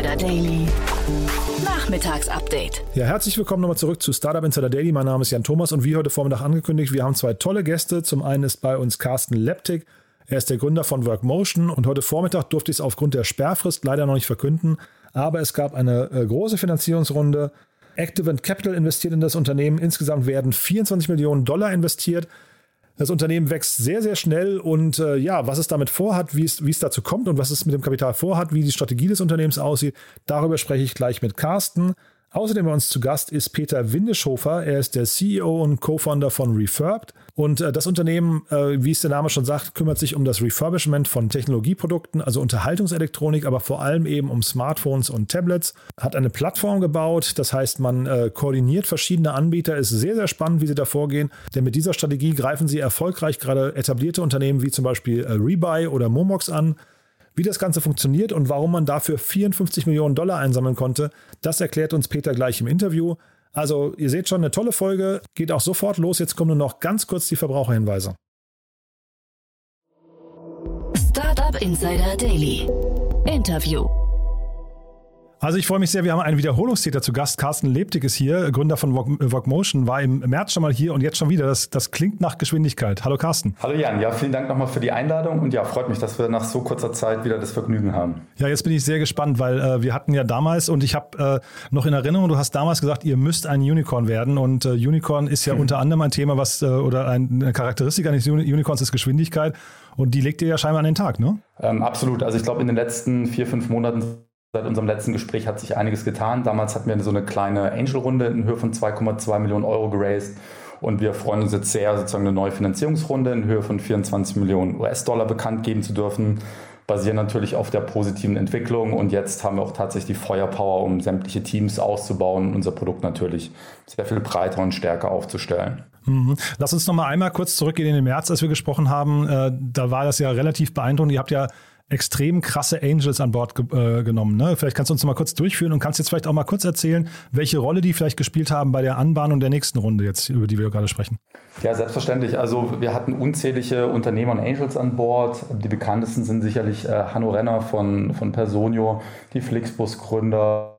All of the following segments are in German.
Insider Daily. Nachmittagsupdate. Ja, herzlich willkommen nochmal zurück zu Startup Insider Daily. Mein Name ist Jan Thomas und wie heute Vormittag angekündigt, wir haben zwei tolle Gäste. Zum einen ist bei uns Carsten Leptik. Er ist der Gründer von Workmotion und heute Vormittag durfte ich es aufgrund der Sperrfrist leider noch nicht verkünden. Aber es gab eine äh, große Finanzierungsrunde. Activent Capital investiert in das Unternehmen. Insgesamt werden 24 Millionen Dollar investiert. Das Unternehmen wächst sehr, sehr schnell und äh, ja, was es damit vorhat, wie es, wie es dazu kommt und was es mit dem Kapital vorhat, wie die Strategie des Unternehmens aussieht, darüber spreche ich gleich mit Carsten. Außerdem bei uns zu Gast ist Peter Windeschofer. Er ist der CEO und Co-Founder von Refurbed. Und äh, das Unternehmen, äh, wie es der Name schon sagt, kümmert sich um das Refurbishment von Technologieprodukten, also Unterhaltungselektronik, aber vor allem eben um Smartphones und Tablets. Hat eine Plattform gebaut, das heißt, man äh, koordiniert verschiedene Anbieter. Ist sehr, sehr spannend, wie sie da vorgehen, denn mit dieser Strategie greifen sie erfolgreich gerade etablierte Unternehmen wie zum Beispiel Rebuy oder Momox an. Wie das Ganze funktioniert und warum man dafür 54 Millionen Dollar einsammeln konnte, das erklärt uns Peter gleich im Interview. Also ihr seht schon, eine tolle Folge, geht auch sofort los. Jetzt kommen nur noch ganz kurz die Verbraucherhinweise. Startup Insider Daily. Interview. Also ich freue mich sehr, wir haben einen Wiederholungstäter zu Gast. Carsten Lebtig ist hier, Gründer von Vogmotion, war im März schon mal hier und jetzt schon wieder. Das, das klingt nach Geschwindigkeit. Hallo Carsten. Hallo Jan, ja, vielen Dank nochmal für die Einladung und ja, freut mich, dass wir nach so kurzer Zeit wieder das Vergnügen haben. Ja, jetzt bin ich sehr gespannt, weil äh, wir hatten ja damals und ich habe äh, noch in Erinnerung, du hast damals gesagt, ihr müsst ein Unicorn werden und äh, Unicorn ist ja hm. unter anderem ein Thema, was äh, oder eine Charakteristik eines Unicorns ist Geschwindigkeit und die legt ihr ja scheinbar an den Tag, ne? Ähm, absolut. Also ich glaube, in den letzten vier, fünf Monaten Seit unserem letzten Gespräch hat sich einiges getan. Damals hatten wir so eine kleine Angel-Runde in Höhe von 2,2 Millionen Euro geraced. Und wir freuen uns jetzt sehr, sozusagen eine neue Finanzierungsrunde in Höhe von 24 Millionen US-Dollar bekannt geben zu dürfen. Basieren natürlich auf der positiven Entwicklung. Und jetzt haben wir auch tatsächlich die Feuerpower, um sämtliche Teams auszubauen und unser Produkt natürlich sehr viel breiter und stärker aufzustellen. Mhm. Lass uns noch mal einmal kurz zurückgehen in den März, als wir gesprochen haben. Äh, da war das ja relativ beeindruckend. Ihr habt ja extrem krasse Angels an Bord ge äh, genommen. Ne? Vielleicht kannst du uns mal kurz durchführen und kannst jetzt vielleicht auch mal kurz erzählen, welche Rolle die vielleicht gespielt haben bei der Anbahnung der nächsten Runde jetzt, über die wir gerade sprechen. Ja, selbstverständlich. Also wir hatten unzählige Unternehmer und Angels an Bord. Die bekanntesten sind sicherlich äh, Hanno Renner von, von Personio, die Flixbus-Gründer,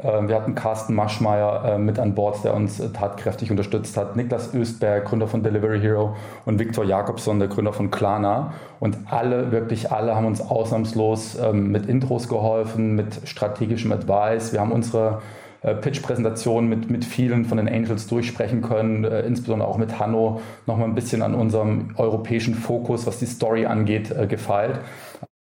wir hatten Carsten Maschmeyer äh, mit an Bord, der uns äh, tatkräftig unterstützt hat. Niklas Östberg, Gründer von Delivery Hero und Viktor Jakobsson, der Gründer von Klarna. Und alle, wirklich alle haben uns ausnahmslos ähm, mit Intros geholfen, mit strategischem Advice. Wir haben unsere Pitch-Präsentation mit, mit vielen von den Angels durchsprechen können, insbesondere auch mit Hanno nochmal ein bisschen an unserem europäischen Fokus, was die Story angeht, gefeilt.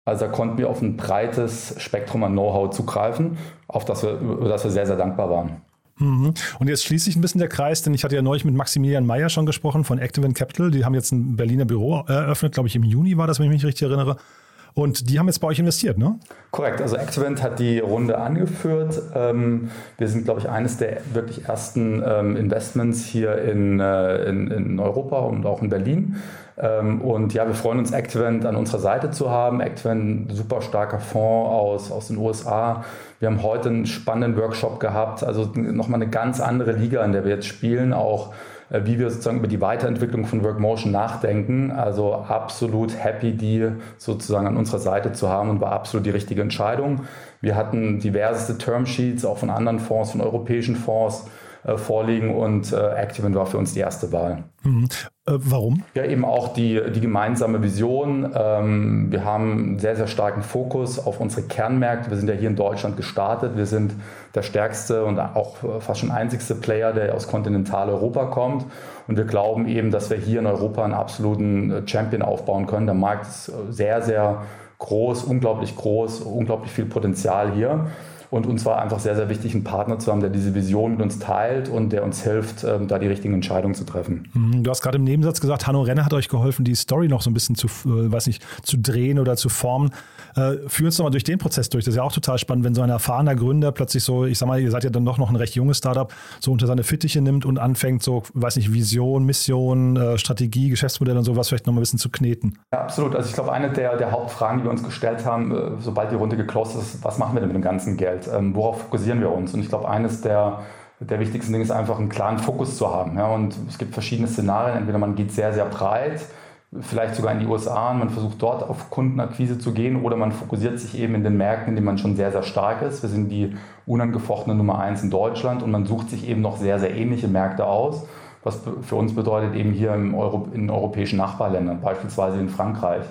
Also da konnten wir auf ein breites Spektrum an Know-how zugreifen, auf das wir, über das wir sehr, sehr dankbar waren. Mhm. Und jetzt schließt sich ein bisschen der Kreis, denn ich hatte ja neulich mit Maximilian Meyer schon gesprochen von Activent Capital. Die haben jetzt ein Berliner Büro eröffnet, glaube ich im Juni war das, wenn ich mich richtig erinnere. Und die haben jetzt bei euch investiert, ne? Korrekt. Also Activent hat die Runde angeführt. Ähm, wir sind, glaube ich, eines der wirklich ersten ähm, Investments hier in, äh, in, in Europa und auch in Berlin. Ähm, und ja, wir freuen uns, Activent an unserer Seite zu haben. Activent, super starker Fonds aus, aus den USA. Wir haben heute einen spannenden Workshop gehabt, also nochmal eine ganz andere Liga, in der wir jetzt spielen, auch äh, wie wir sozusagen über die Weiterentwicklung von Workmotion nachdenken. Also absolut happy, die sozusagen an unserer Seite zu haben und war absolut die richtige Entscheidung. Wir hatten diverseste Termsheets, auch von anderen Fonds, von europäischen Fonds äh, vorliegen und äh, Activent war für uns die erste Wahl. Mhm. Äh, warum? Ja, eben auch die, die gemeinsame Vision. Ähm, wir haben einen sehr, sehr starken Fokus auf unsere Kernmärkte. Wir sind ja hier in Deutschland gestartet. Wir sind der stärkste und auch fast schon einzigste Player, der aus Kontinentaleuropa kommt. Und wir glauben eben, dass wir hier in Europa einen absoluten Champion aufbauen können. Der Markt ist sehr, sehr groß, unglaublich groß, unglaublich viel Potenzial hier. Und uns war einfach sehr, sehr wichtig, einen Partner zu haben, der diese Vision mit uns teilt und der uns hilft, ähm, da die richtigen Entscheidungen zu treffen. Mhm, du hast gerade im Nebensatz gesagt, Hanno Renner hat euch geholfen, die Story noch so ein bisschen zu, äh, weiß nicht, zu drehen oder zu formen. Äh, führ uns doch mal durch den Prozess durch. Das ist ja auch total spannend, wenn so ein erfahrener Gründer plötzlich so, ich sag mal, ihr seid ja dann doch noch ein recht junges Startup, so unter seine Fittiche nimmt und anfängt, so, weiß nicht, Vision, Mission, äh, Strategie, Geschäftsmodell und sowas vielleicht noch mal ein bisschen zu kneten. Ja, absolut. Also ich glaube, eine der, der Hauptfragen, die wir uns gestellt haben, äh, sobald die Runde geclosed ist, was machen wir denn mit dem ganzen Geld? Ähm, worauf fokussieren wir uns? Und ich glaube, eines der, der wichtigsten Dinge ist einfach einen klaren Fokus zu haben. Ja? Und es gibt verschiedene Szenarien. Entweder man geht sehr, sehr breit vielleicht sogar in die USA und man versucht dort auf Kundenakquise zu gehen oder man fokussiert sich eben in den Märkten, in denen man schon sehr, sehr stark ist. Wir sind die unangefochtene Nummer eins in Deutschland und man sucht sich eben noch sehr, sehr ähnliche Märkte aus, was für uns bedeutet eben hier im Euro, in europäischen Nachbarländern, beispielsweise in Frankreich.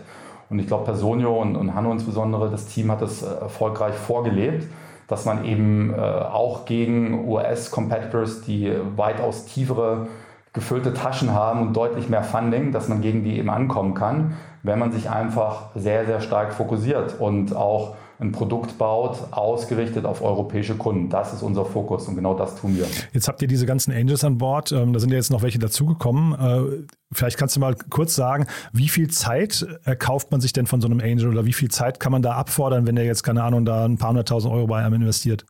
Und ich glaube, Personio und, und Hanno insbesondere, das Team hat das äh, erfolgreich vorgelebt, dass man eben äh, auch gegen US-Competitors, die weitaus tiefere gefüllte Taschen haben und deutlich mehr Funding, dass man gegen die eben ankommen kann, wenn man sich einfach sehr, sehr stark fokussiert und auch ein Produkt baut, ausgerichtet auf europäische Kunden. Das ist unser Fokus und genau das tun wir. Jetzt habt ihr diese ganzen Angels an Bord. Ähm, da sind ja jetzt noch welche dazugekommen. Äh, vielleicht kannst du mal kurz sagen, wie viel Zeit erkauft man sich denn von so einem Angel oder wie viel Zeit kann man da abfordern, wenn der jetzt, keine Ahnung, da ein paar hunderttausend Euro bei einem investiert?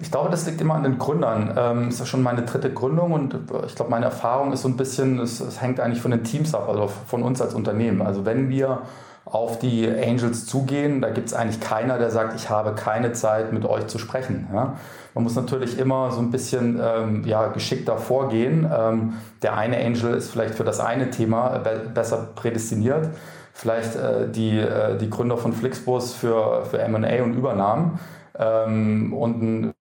Ich glaube, das liegt immer an den Gründern. Ähm, ist ja schon meine dritte Gründung und ich glaube, meine Erfahrung ist so ein bisschen, es, es hängt eigentlich von den Teams ab, also von uns als Unternehmen. Also wenn wir auf die Angels zugehen. Da gibt es eigentlich keiner, der sagt, ich habe keine Zeit, mit euch zu sprechen. Ja? Man muss natürlich immer so ein bisschen ähm, ja, geschickter vorgehen. Ähm, der eine Angel ist vielleicht für das eine Thema be besser prädestiniert. Vielleicht äh, die, äh, die Gründer von Flixbus für, für M&A und Übernahmen. Ähm, und ein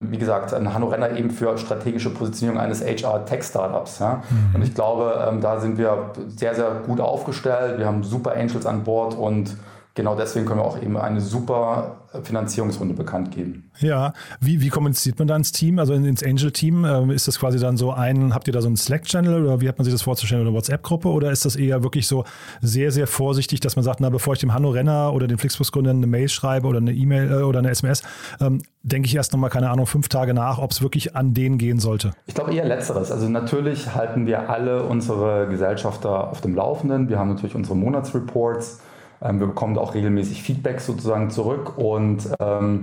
wie gesagt, ein Hanno Renner eben für strategische Positionierung eines HR-Tech-Startups. Ja? Mhm. Und ich glaube, ähm, da sind wir sehr, sehr gut aufgestellt. Wir haben super Angels an Bord und genau deswegen können wir auch eben eine super Finanzierungsrunde bekannt geben. Ja, wie, wie kommuniziert man da ins Team, also ins Angel-Team? Ähm, ist das quasi dann so ein, habt ihr da so einen Slack-Channel oder wie hat man sich das vorzustellen, oder eine WhatsApp-Gruppe oder ist das eher wirklich so sehr, sehr vorsichtig, dass man sagt, na, bevor ich dem Hanno Renner oder den Flixbus-Gründern eine Mail schreibe oder eine E-Mail äh, oder eine SMS, ähm, denke ich erst nochmal, keine Ahnung, fünf Tage nach, ob es wirklich an den gehen sollte? Ich glaube eher Letzteres. Also natürlich halten wir alle unsere Gesellschafter auf dem Laufenden. Wir haben natürlich unsere Monatsreports ähm, wir bekommen auch regelmäßig Feedback sozusagen zurück und ähm,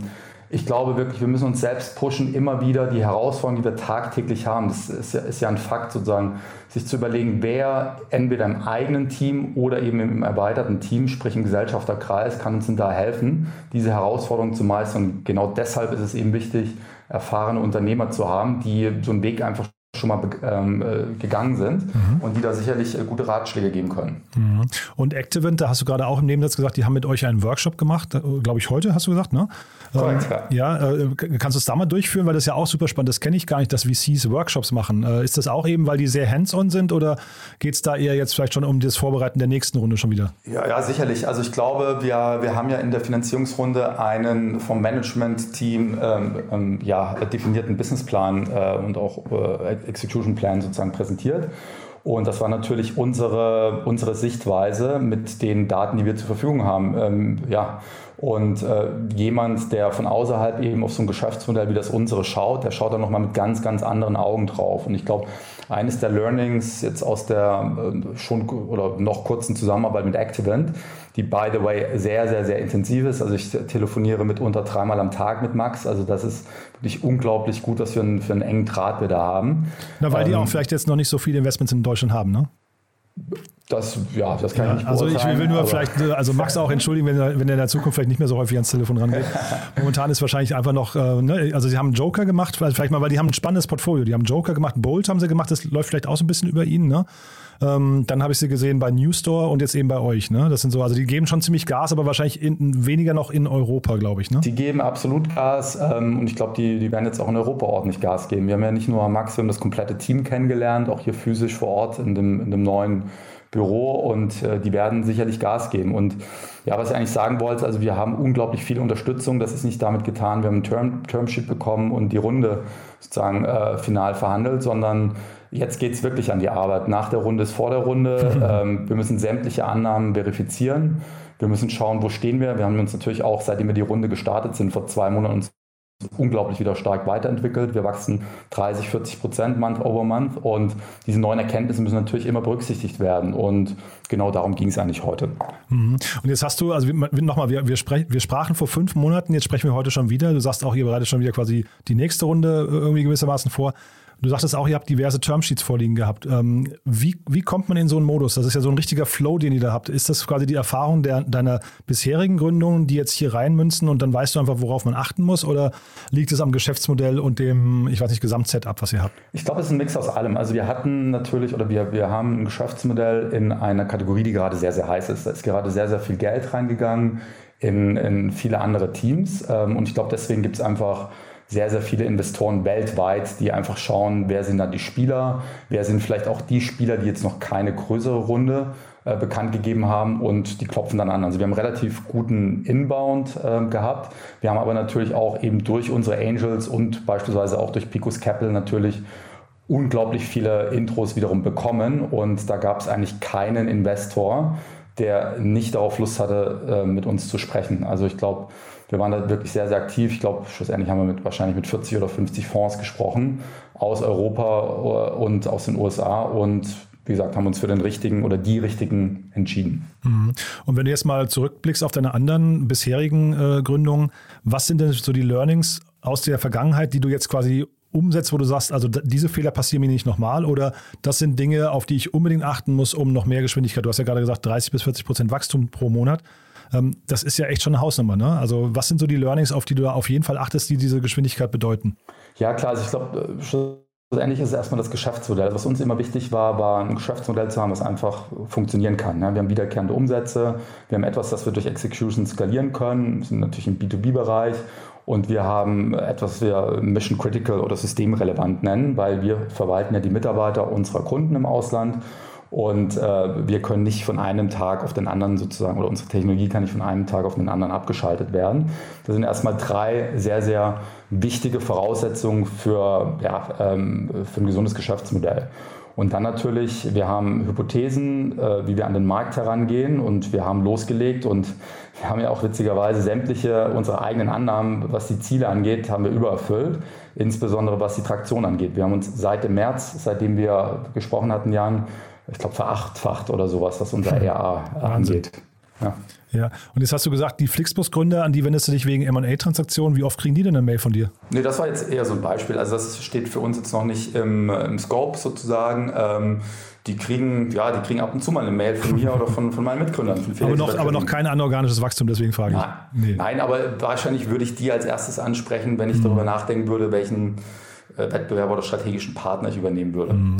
ich glaube wirklich, wir müssen uns selbst pushen, immer wieder die Herausforderungen, die wir tagtäglich haben. Das ist ja, ist ja, ein Fakt sozusagen, sich zu überlegen, wer entweder im eigenen Team oder eben im erweiterten Team, sprich im Gesellschafterkreis, kann uns denn da helfen, diese Herausforderungen zu meistern. Genau deshalb ist es eben wichtig, erfahrene Unternehmer zu haben, die so einen Weg einfach schon mal ähm, äh, gegangen sind mhm. und die da sicherlich äh, gute Ratschläge geben können. Mhm. Und Activent, da hast du gerade auch im Nebensatz gesagt, die haben mit euch einen Workshop gemacht, äh, glaube ich heute, hast du gesagt, ne? Korrekt, ähm, ja. ja äh, kannst du es da mal durchführen, weil das ist ja auch super spannend, das kenne ich gar nicht, dass VCs Workshops machen. Äh, ist das auch eben, weil die sehr hands-on sind oder geht es da eher jetzt vielleicht schon um das Vorbereiten der nächsten Runde schon wieder? Ja, ja, sicherlich. Also ich glaube, wir, wir haben ja in der Finanzierungsrunde einen vom Management-Team ähm, ähm, ja, definierten Businessplan äh, und auch Execution Plan sozusagen präsentiert. Und das war natürlich unsere, unsere Sichtweise mit den Daten, die wir zur Verfügung haben. Ähm, ja. Und äh, jemand, der von außerhalb eben auf so ein Geschäftsmodell wie das unsere schaut, der schaut dann nochmal mit ganz, ganz anderen Augen drauf. Und ich glaube, eines der Learnings jetzt aus der äh, schon oder noch kurzen Zusammenarbeit mit Activent, die by the way sehr, sehr, sehr intensiv ist. Also ich telefoniere mitunter dreimal am Tag mit Max. Also das ist wirklich unglaublich gut, was für einen, für einen engen Draht wir da haben. Na, weil ähm, die auch vielleicht jetzt noch nicht so viele Investments in Deutschland haben, ne? Das, ja, das kann ja, ich nicht Also ich will nur vielleicht, also Max auch entschuldigen, wenn er, wenn er in der Zukunft vielleicht nicht mehr so häufig ans Telefon rangeht. Momentan ist wahrscheinlich einfach noch, äh, ne, also sie haben einen Joker gemacht, vielleicht mal, weil die haben ein spannendes Portfolio. Die haben einen Joker gemacht, Bolt haben sie gemacht, das läuft vielleicht auch so ein bisschen über ihn, ne? Ähm, dann habe ich sie gesehen bei New Store und jetzt eben bei euch. Ne? Das sind so, also die geben schon ziemlich Gas, aber wahrscheinlich in, weniger noch in Europa, glaube ich. Ne? Die geben absolut Gas ähm, und ich glaube, die, die werden jetzt auch in Europa ordentlich Gas geben. Wir haben ja nicht nur Max, wir haben das komplette Team kennengelernt, auch hier physisch vor Ort in dem, in dem neuen Büro und äh, die werden sicherlich Gas geben. Und ja, was ich eigentlich sagen wollte, also wir haben unglaublich viel Unterstützung. Das ist nicht damit getan, wir haben ein Term, Termsheet bekommen und die Runde sozusagen äh, final verhandelt, sondern jetzt geht es wirklich an die Arbeit. Nach der Runde ist vor der Runde. Ähm, wir müssen sämtliche Annahmen verifizieren. Wir müssen schauen, wo stehen wir. Wir haben uns natürlich auch, seitdem wir die Runde gestartet sind, vor zwei Monaten uns unglaublich wieder stark weiterentwickelt. Wir wachsen 30, 40 Prozent Month over Month und diese neuen Erkenntnisse müssen natürlich immer berücksichtigt werden und genau darum ging es eigentlich heute. Mhm. Und jetzt hast du, also nochmal, wir, wir, sprech, wir sprachen vor fünf Monaten, jetzt sprechen wir heute schon wieder. Du sagst auch, ihr bereitet schon wieder quasi die nächste Runde irgendwie gewissermaßen vor. Du sagtest auch, ihr habt diverse Termsheets vorliegen gehabt. Ähm, wie, wie kommt man in so einen Modus? Das ist ja so ein richtiger Flow, den ihr da habt. Ist das quasi die Erfahrung der, deiner bisherigen Gründungen, die jetzt hier reinmünzen und dann weißt du einfach, worauf man achten muss? Oder liegt es am Geschäftsmodell und dem, ich weiß nicht, Gesamtsetup, was ihr habt? Ich glaube, es ist ein Mix aus allem. Also wir hatten natürlich oder wir, wir haben ein Geschäftsmodell in einer Kategorie, die gerade sehr, sehr heiß ist. Da ist gerade sehr, sehr viel Geld reingegangen in, in viele andere Teams. Ähm, und ich glaube, deswegen gibt es einfach sehr, sehr viele Investoren weltweit, die einfach schauen, wer sind da die Spieler, wer sind vielleicht auch die Spieler, die jetzt noch keine größere Runde äh, bekannt gegeben haben und die klopfen dann an. Also wir haben relativ guten Inbound äh, gehabt. Wir haben aber natürlich auch eben durch unsere Angels und beispielsweise auch durch Picos Capital natürlich unglaublich viele Intros wiederum bekommen und da gab es eigentlich keinen Investor, der nicht darauf Lust hatte, äh, mit uns zu sprechen. Also ich glaube, wir waren da wirklich sehr, sehr aktiv. Ich glaube, schlussendlich haben wir mit, wahrscheinlich mit 40 oder 50 Fonds gesprochen aus Europa äh, und aus den USA und wie gesagt, haben uns für den richtigen oder die richtigen entschieden. Mhm. Und wenn du jetzt mal zurückblickst auf deine anderen bisherigen äh, Gründungen, was sind denn so die Learnings aus der Vergangenheit, die du jetzt quasi umsetzt, wo du sagst, also diese Fehler passieren mir nicht nochmal oder das sind Dinge, auf die ich unbedingt achten muss, um noch mehr Geschwindigkeit. Du hast ja gerade gesagt, 30 bis 40 Prozent Wachstum pro Monat. Ähm, das ist ja echt schon eine Hausnummer. Ne? Also was sind so die Learnings, auf die du da auf jeden Fall achtest, die diese Geschwindigkeit bedeuten? Ja, klar, also ich glaube, schlussendlich ist es erstmal das Geschäftsmodell. Was uns immer wichtig war, war ein Geschäftsmodell zu haben, das einfach funktionieren kann. Ne? Wir haben wiederkehrende Umsätze, wir haben etwas, das wir durch Execution skalieren können, wir sind natürlich im B2B-Bereich und wir haben etwas, was wir Mission Critical oder systemrelevant nennen, weil wir verwalten ja die Mitarbeiter unserer Kunden im Ausland und äh, wir können nicht von einem Tag auf den anderen sozusagen, oder unsere Technologie kann nicht von einem Tag auf den anderen abgeschaltet werden. Das sind erstmal drei sehr, sehr wichtige Voraussetzungen für, ja, ähm, für ein gesundes Geschäftsmodell. Und dann natürlich, wir haben Hypothesen, äh, wie wir an den Markt herangehen und wir haben losgelegt und wir haben ja auch witzigerweise sämtliche unserer eigenen Annahmen, was die Ziele angeht, haben wir übererfüllt, insbesondere was die Traktion angeht. Wir haben uns seit dem März, seitdem wir gesprochen hatten, Jan, ich glaube verachtfacht oder sowas, was unser RA angeht. Ja. Ja, und jetzt hast du gesagt, die Flixbus-Gründer, an die wendest du dich wegen MA-Transaktionen. Wie oft kriegen die denn eine Mail von dir? Nee, das war jetzt eher so ein Beispiel. Also, das steht für uns jetzt noch nicht im, im Scope sozusagen. Ähm, die kriegen, ja, die kriegen ab und zu mal eine Mail von mir oder von, von meinen Mitgründern. Von aber, noch, aber noch kein anorganisches Wachstum, deswegen frage ich. Nein, nee. Nein, aber wahrscheinlich würde ich die als erstes ansprechen, wenn ich mhm. darüber nachdenken würde, welchen Wettbewerber oder strategischen Partner ich übernehmen würde. Mhm.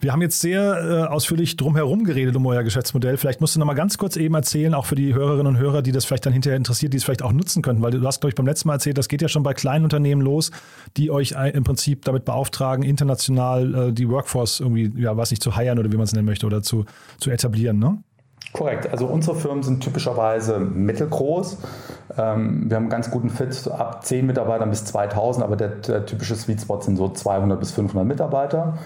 Wir haben jetzt sehr äh, ausführlich drumherum geredet um euer Geschäftsmodell. Vielleicht musst du noch mal ganz kurz eben erzählen, auch für die Hörerinnen und Hörer, die das vielleicht dann hinterher interessiert, die es vielleicht auch nutzen könnten, weil du hast, glaube ich, beim letzten Mal erzählt, das geht ja schon bei kleinen Unternehmen los, die euch im Prinzip damit beauftragen, international äh, die Workforce irgendwie, ja, was nicht, zu heiern oder wie man es nennen möchte oder zu, zu etablieren, ne? Korrekt. Also unsere Firmen sind typischerweise mittelgroß. Ähm, wir haben einen ganz guten Fit ab 10 Mitarbeitern bis 2000, aber der, der typische Sweet Spot sind so 200 bis 500 Mitarbeiter.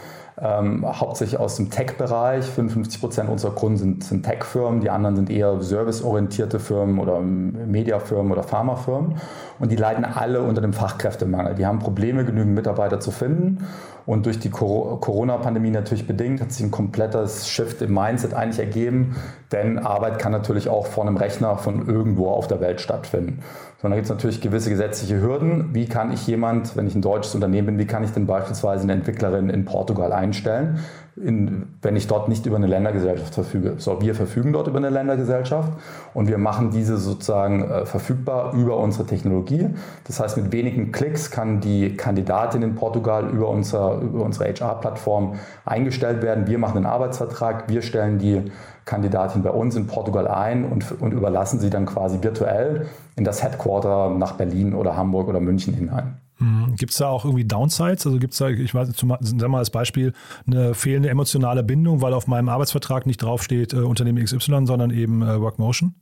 Ähm, hauptsächlich aus dem Tech-Bereich. 55 Prozent unserer Kunden sind, sind Tech-Firmen, die anderen sind eher serviceorientierte Firmen oder Mediafirmen oder Pharmafirmen. Und die leiden alle unter dem Fachkräftemangel. Die haben Probleme, genügend Mitarbeiter zu finden. Und durch die Corona-Pandemie natürlich bedingt hat sich ein komplettes Shift im Mindset eigentlich ergeben, denn Arbeit kann natürlich auch vor einem Rechner von irgendwo auf der Welt stattfinden. Sondern da gibt es natürlich gewisse gesetzliche Hürden. Wie kann ich jemand, wenn ich ein deutsches Unternehmen bin, wie kann ich denn beispielsweise eine Entwicklerin in Portugal einstellen? In, wenn ich dort nicht über eine Ländergesellschaft verfüge. So, wir verfügen dort über eine Ländergesellschaft und wir machen diese sozusagen äh, verfügbar über unsere Technologie. Das heißt, mit wenigen Klicks kann die Kandidatin in Portugal über, unser, über unsere HR-Plattform eingestellt werden. Wir machen den Arbeitsvertrag, wir stellen die Kandidatin bei uns in Portugal ein und, und überlassen sie dann quasi virtuell in das Headquarter nach Berlin oder Hamburg oder München hinein. Mhm. Gibt es da auch irgendwie Downsides? Also gibt es da, ich weiß, zum, sagen mal als Beispiel, eine fehlende emotionale Bindung, weil auf meinem Arbeitsvertrag nicht draufsteht äh, Unternehmen XY, sondern eben äh, Workmotion?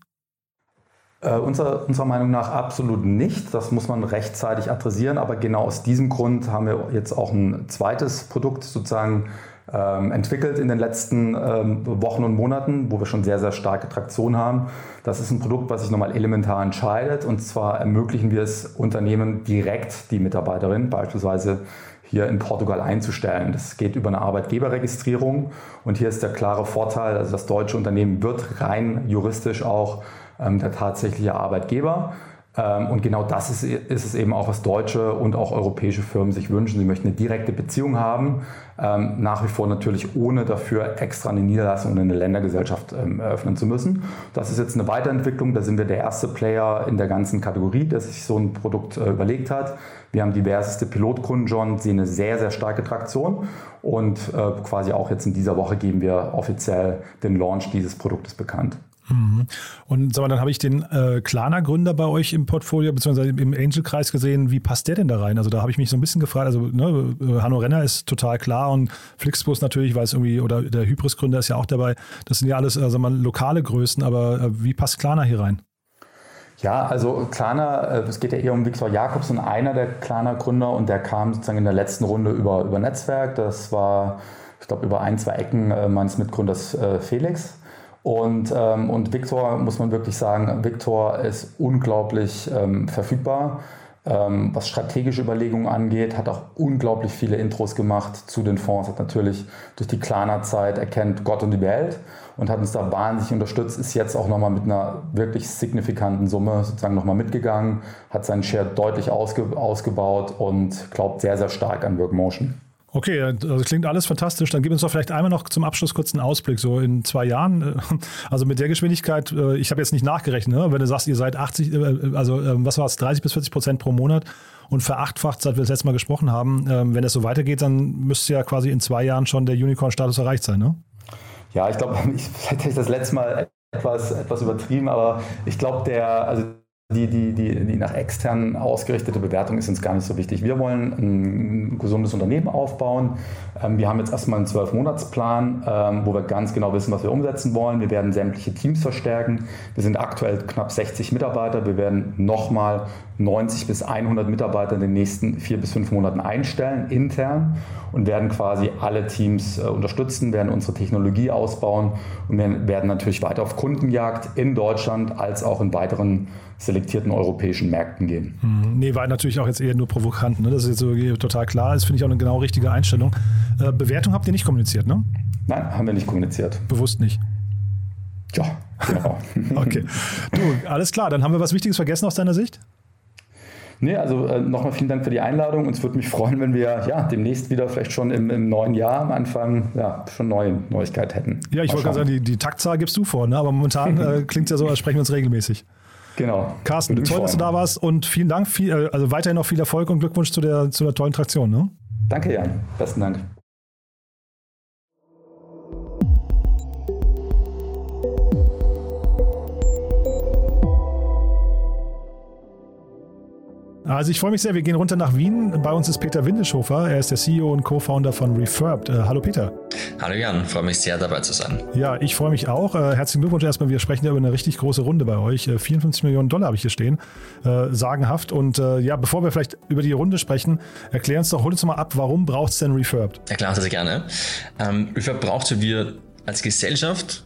Äh, unserer, unserer Meinung nach absolut nicht. Das muss man rechtzeitig adressieren. Aber genau aus diesem Grund haben wir jetzt auch ein zweites Produkt sozusagen entwickelt in den letzten ähm, Wochen und Monaten, wo wir schon sehr, sehr starke Traktion haben. Das ist ein Produkt, was sich nochmal elementar entscheidet. Und zwar ermöglichen wir es Unternehmen direkt die Mitarbeiterin beispielsweise hier in Portugal einzustellen. Das geht über eine Arbeitgeberregistrierung. Und hier ist der klare Vorteil, also das deutsche Unternehmen wird rein juristisch auch ähm, der tatsächliche Arbeitgeber. Ähm, und genau das ist, ist, es eben auch, was deutsche und auch europäische Firmen sich wünschen. Sie möchten eine direkte Beziehung haben, ähm, nach wie vor natürlich ohne dafür extra eine Niederlassung und eine Ländergesellschaft ähm, eröffnen zu müssen. Das ist jetzt eine Weiterentwicklung. Da sind wir der erste Player in der ganzen Kategorie, der sich so ein Produkt äh, überlegt hat. Wir haben diverseste Pilotkunden schon, sehen eine sehr, sehr starke Traktion und äh, quasi auch jetzt in dieser Woche geben wir offiziell den Launch dieses Produktes bekannt. Mhm. Und sag mal, dann habe ich den äh, Klarna-Gründer bei euch im Portfolio, beziehungsweise im Angel-Kreis gesehen. Wie passt der denn da rein? Also da habe ich mich so ein bisschen gefragt. Also ne, Hanno Renner ist total klar und Flixbus natürlich, weil es irgendwie, oder der Hybris-Gründer ist ja auch dabei. Das sind ja alles also mal lokale Größen, aber äh, wie passt Klarna hier rein? Ja, also Klarna, äh, es geht ja eher um Viktor Jakobsen, einer der Klarna-Gründer und der kam sozusagen in der letzten Runde über, über Netzwerk. Das war, ich glaube, über ein, zwei Ecken äh, meines Mitgründers äh, Felix. Und, ähm, und Victor, muss man wirklich sagen, Victor ist unglaublich ähm, verfügbar. Ähm, was strategische Überlegungen angeht, hat auch unglaublich viele Intros gemacht zu den Fonds, hat natürlich durch die Klarna-Zeit erkennt Gott und die Welt und hat uns da wahnsinnig unterstützt, ist jetzt auch nochmal mit einer wirklich signifikanten Summe sozusagen nochmal mitgegangen, hat seinen Share deutlich ausge ausgebaut und glaubt sehr, sehr stark an Workmotion. Okay, also klingt alles fantastisch. Dann gib uns doch vielleicht einmal noch zum Abschluss kurz einen Ausblick. So in zwei Jahren, äh, also mit der Geschwindigkeit, äh, ich habe jetzt nicht nachgerechnet, ne? wenn du sagst, ihr seid 80, äh, also ähm, was war es, 30 bis 40 Prozent pro Monat und verachtfacht, seit wir das letzte Mal gesprochen haben. Ähm, wenn es so weitergeht, dann müsste ja quasi in zwei Jahren schon der Unicorn-Status erreicht sein, ne? Ja, ich glaube, vielleicht habe ich das letzte Mal etwas, etwas übertrieben, aber ich glaube, der, also die, die, die, die nach extern ausgerichtete Bewertung ist uns gar nicht so wichtig. Wir wollen ein gesundes Unternehmen aufbauen. Ähm, wir haben jetzt erstmal einen Zwölf-Monats-Plan, ähm, wo wir ganz genau wissen, was wir umsetzen wollen. Wir werden sämtliche Teams verstärken. Wir sind aktuell knapp 60 Mitarbeiter. Wir werden nochmal 90 bis 100 Mitarbeiter in den nächsten vier bis fünf Monaten einstellen, intern, und werden quasi alle Teams äh, unterstützen, werden unsere Technologie ausbauen und werden natürlich weiter auf Kundenjagd in Deutschland als auch in weiteren selektierten europäischen Märkten gehen. Hm, nee, war natürlich auch jetzt eher nur provokant. Ne? Das ist jetzt so total klar. Das finde ich auch eine genau richtige Einstellung. Äh, Bewertung habt ihr nicht kommuniziert, ne? Nein, haben wir nicht kommuniziert. Bewusst nicht. Ja, genau. okay. Du, alles klar. Dann haben wir was Wichtiges vergessen aus deiner Sicht? Nee, also äh, nochmal vielen Dank für die Einladung. Und es würde mich freuen, wenn wir ja demnächst wieder vielleicht schon im, im neuen Jahr am Anfang ja, schon neue Neuigkeit hätten. Ja, ich wollte gerade sagen, die, die Taktzahl gibst du vor, ne? aber momentan äh, klingt es ja so, als sprechen wir uns regelmäßig. Genau. Carsten, toll, freuen. dass du da warst und vielen Dank, viel, äh, also weiterhin noch viel Erfolg und Glückwunsch zu der, zu der tollen Traktion. Ne? Danke, Jan. Besten Dank. Also ich freue mich sehr, wir gehen runter nach Wien. Bei uns ist Peter Windeschofer, er ist der CEO und Co-Founder von Refurbed. Äh, hallo Peter. Hallo Jan, freue mich sehr dabei zu sein. Ja, ich freue mich auch. Äh, herzlichen Glückwunsch erstmal, wir sprechen ja über eine richtig große Runde bei euch. Äh, 54 Millionen Dollar habe ich hier stehen, äh, sagenhaft. Und äh, ja, bevor wir vielleicht über die Runde sprechen, erklär uns doch, hol uns mal ab, warum braucht es denn Refurbed? Erklären Sie sehr gerne. Ähm, Refurbed braucht wir als Gesellschaft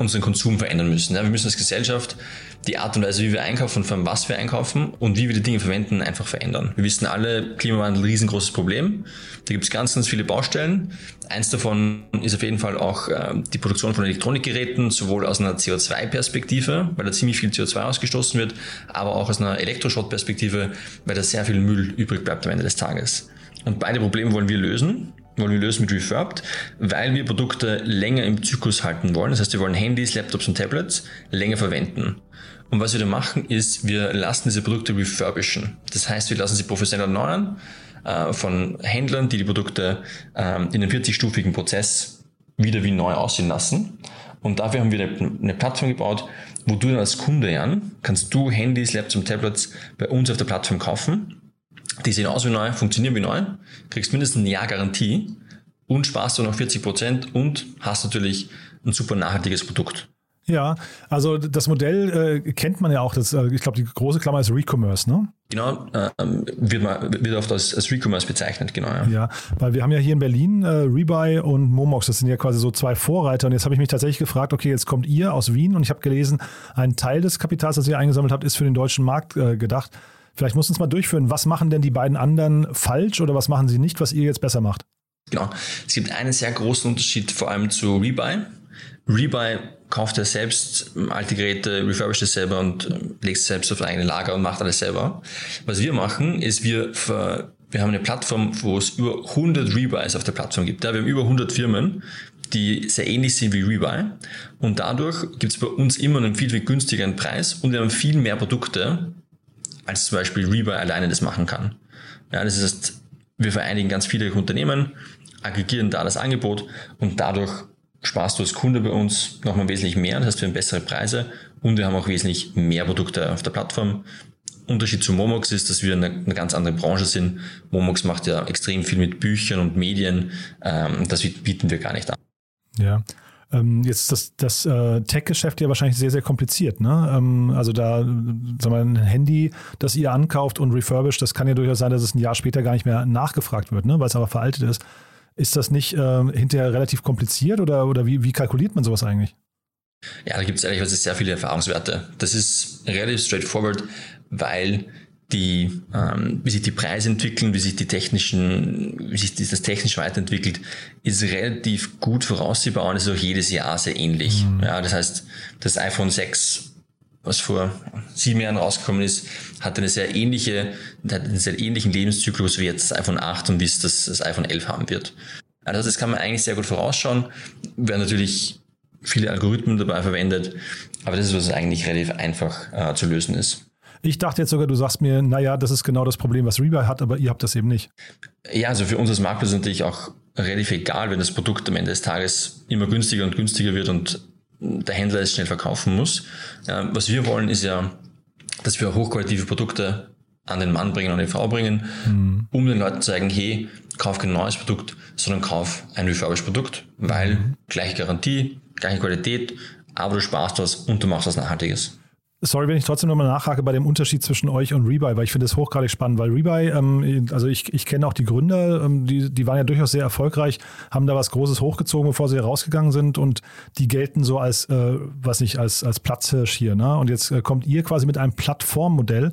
unseren Konsum verändern müssen. Ja, wir müssen als Gesellschaft die Art und Weise, wie wir einkaufen, von was wir einkaufen und wie wir die Dinge verwenden, einfach verändern. Wir wissen alle, Klimawandel riesengroßes Problem. Da gibt es ganz, ganz viele Baustellen. Eins davon ist auf jeden Fall auch äh, die Produktion von Elektronikgeräten, sowohl aus einer CO2-Perspektive, weil da ziemlich viel CO2 ausgestoßen wird, aber auch aus einer Elektroschrottperspektive, weil da sehr viel Müll übrig bleibt am Ende des Tages. Und beide Probleme wollen wir lösen lösen mit Refurbed, weil wir Produkte länger im Zyklus halten wollen. Das heißt, wir wollen Handys, Laptops und Tablets länger verwenden. Und was wir da machen, ist, wir lassen diese Produkte refurbischen. Das heißt, wir lassen sie professionell erneuern äh, von Händlern, die die Produkte äh, in einem 40-stufigen Prozess wieder wie neu aussehen lassen. Und dafür haben wir eine Plattform gebaut, wo du dann als Kunde, Jan, kannst du Handys, Laptops und Tablets bei uns auf der Plattform kaufen die sehen aus wie neu, funktionieren wie neu, kriegst mindestens ein Jahr Garantie und sparst du noch 40 Prozent und hast natürlich ein super nachhaltiges Produkt. Ja, also das Modell äh, kennt man ja auch. Das, äh, ich glaube, die große Klammer ist Recommerce, ne? Genau, äh, wird, man, wird oft als, als Recommerce bezeichnet, genau. Ja. ja, weil wir haben ja hier in Berlin äh, Rebuy und Momox, das sind ja quasi so zwei Vorreiter. Und jetzt habe ich mich tatsächlich gefragt, okay, jetzt kommt ihr aus Wien und ich habe gelesen, ein Teil des Kapitals, das ihr eingesammelt habt, ist für den deutschen Markt äh, gedacht. Vielleicht musst du uns mal durchführen. Was machen denn die beiden anderen falsch oder was machen sie nicht, was ihr jetzt besser macht? Genau. Es gibt einen sehr großen Unterschied vor allem zu Rebuy. Rebuy kauft ja selbst alte Geräte, refurbisht es selber und legt es selbst auf eigene Lager und macht alles selber. Was wir machen, ist wir wir haben eine Plattform, wo es über 100 Rebuys auf der Plattform gibt. Ja, wir haben über 100 Firmen, die sehr ähnlich sind wie Rebuy. Und dadurch gibt es bei uns immer einen viel, viel günstigeren Preis und wir haben viel mehr Produkte, als zum Beispiel Rebuy alleine das machen kann. Ja, das heißt, wir vereinigen ganz viele Unternehmen, aggregieren da das Angebot und dadurch sparst du als Kunde bei uns nochmal wesentlich mehr. Das heißt, wir haben bessere Preise und wir haben auch wesentlich mehr Produkte auf der Plattform. Unterschied zu Momox ist, dass wir eine, eine, ganz andere Branche sind. Momox macht ja extrem viel mit Büchern und Medien. Ähm, das bieten wir gar nicht an. Ja. Ähm, jetzt das, das äh, Tech-Geschäft ja wahrscheinlich sehr, sehr kompliziert. Ne? Ähm, also da, sagen wir, ein Handy, das ihr ankauft und refurbished, das kann ja durchaus sein, dass es ein Jahr später gar nicht mehr nachgefragt wird, ne? weil es aber veraltet ist. Ist das nicht äh, hinterher relativ kompliziert oder, oder wie, wie kalkuliert man sowas eigentlich? Ja, da gibt es ehrlich gesagt sehr viele Erfahrungswerte. Das ist relativ straightforward, weil die, ähm, wie sich die Preise entwickeln, wie sich die technischen, wie sich das technisch weiterentwickelt, ist relativ gut voraussehbar und ist auch jedes Jahr sehr ähnlich. Mhm. Ja, das heißt, das iPhone 6, was vor sieben Jahren rausgekommen ist, hat eine sehr ähnliche, hat einen sehr ähnlichen Lebenszyklus wie jetzt das iPhone 8 und wie es das, das iPhone 11 haben wird. Also das kann man eigentlich sehr gut vorausschauen. Werden natürlich viele Algorithmen dabei verwendet, aber das ist was eigentlich relativ einfach äh, zu lösen ist. Ich dachte jetzt sogar, du sagst mir, naja, das ist genau das Problem, was Rebuy hat, aber ihr habt das eben nicht. Ja, also für uns als Marktplatz ist natürlich auch relativ egal, wenn das Produkt am Ende des Tages immer günstiger und günstiger wird und der Händler es schnell verkaufen muss. Was wir wollen, ist ja, dass wir hochqualitative Produkte an den Mann bringen, an die Frau bringen, mhm. um den Leuten zu sagen, hey, kauf kein neues Produkt, sondern kauf ein refurbished Produkt, weil mhm. gleiche Garantie, gleiche Qualität, aber du sparst was und du machst was Nachhaltiges. Sorry, wenn ich trotzdem nochmal nachhake bei dem Unterschied zwischen euch und Rebuy, weil ich finde das hochgradig spannend, weil Rebuy, ähm, also ich, ich kenne auch die Gründer, ähm, die, die waren ja durchaus sehr erfolgreich, haben da was Großes hochgezogen, bevor sie rausgegangen sind und die gelten so als, äh, was nicht, als, als Platzhirsch hier. Ne? Und jetzt äh, kommt ihr quasi mit einem Plattformmodell.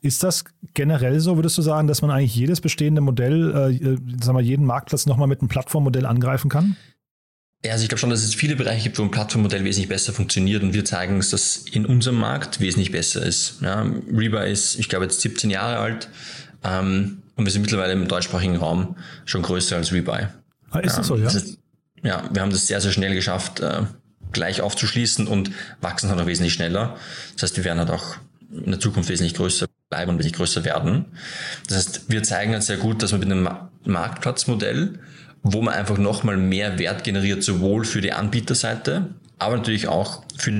Ist das generell so, würdest du sagen, dass man eigentlich jedes bestehende Modell, äh, äh sagen wir, jeden Marktplatz nochmal mit einem Plattformmodell angreifen kann? Ja, also ich glaube schon, dass es viele Bereiche gibt, wo ein Plattformmodell wesentlich besser funktioniert und wir zeigen uns, dass in unserem Markt wesentlich besser ist. Ja, Reba ist, ich glaube, jetzt 17 Jahre alt ähm, und wir sind mittlerweile im deutschsprachigen Raum schon größer als Rebuy. Ah, ist das so, ja? Das heißt, ja, wir haben das sehr, sehr schnell geschafft, äh, gleich aufzuschließen und wachsen halt auch wesentlich schneller. Das heißt, wir werden halt auch in der Zukunft wesentlich größer bleiben und wesentlich größer werden. Das heißt, wir zeigen halt sehr gut, dass man mit einem Marktplatzmodell wo man einfach nochmal mehr Wert generiert, sowohl für die Anbieterseite, aber natürlich auch für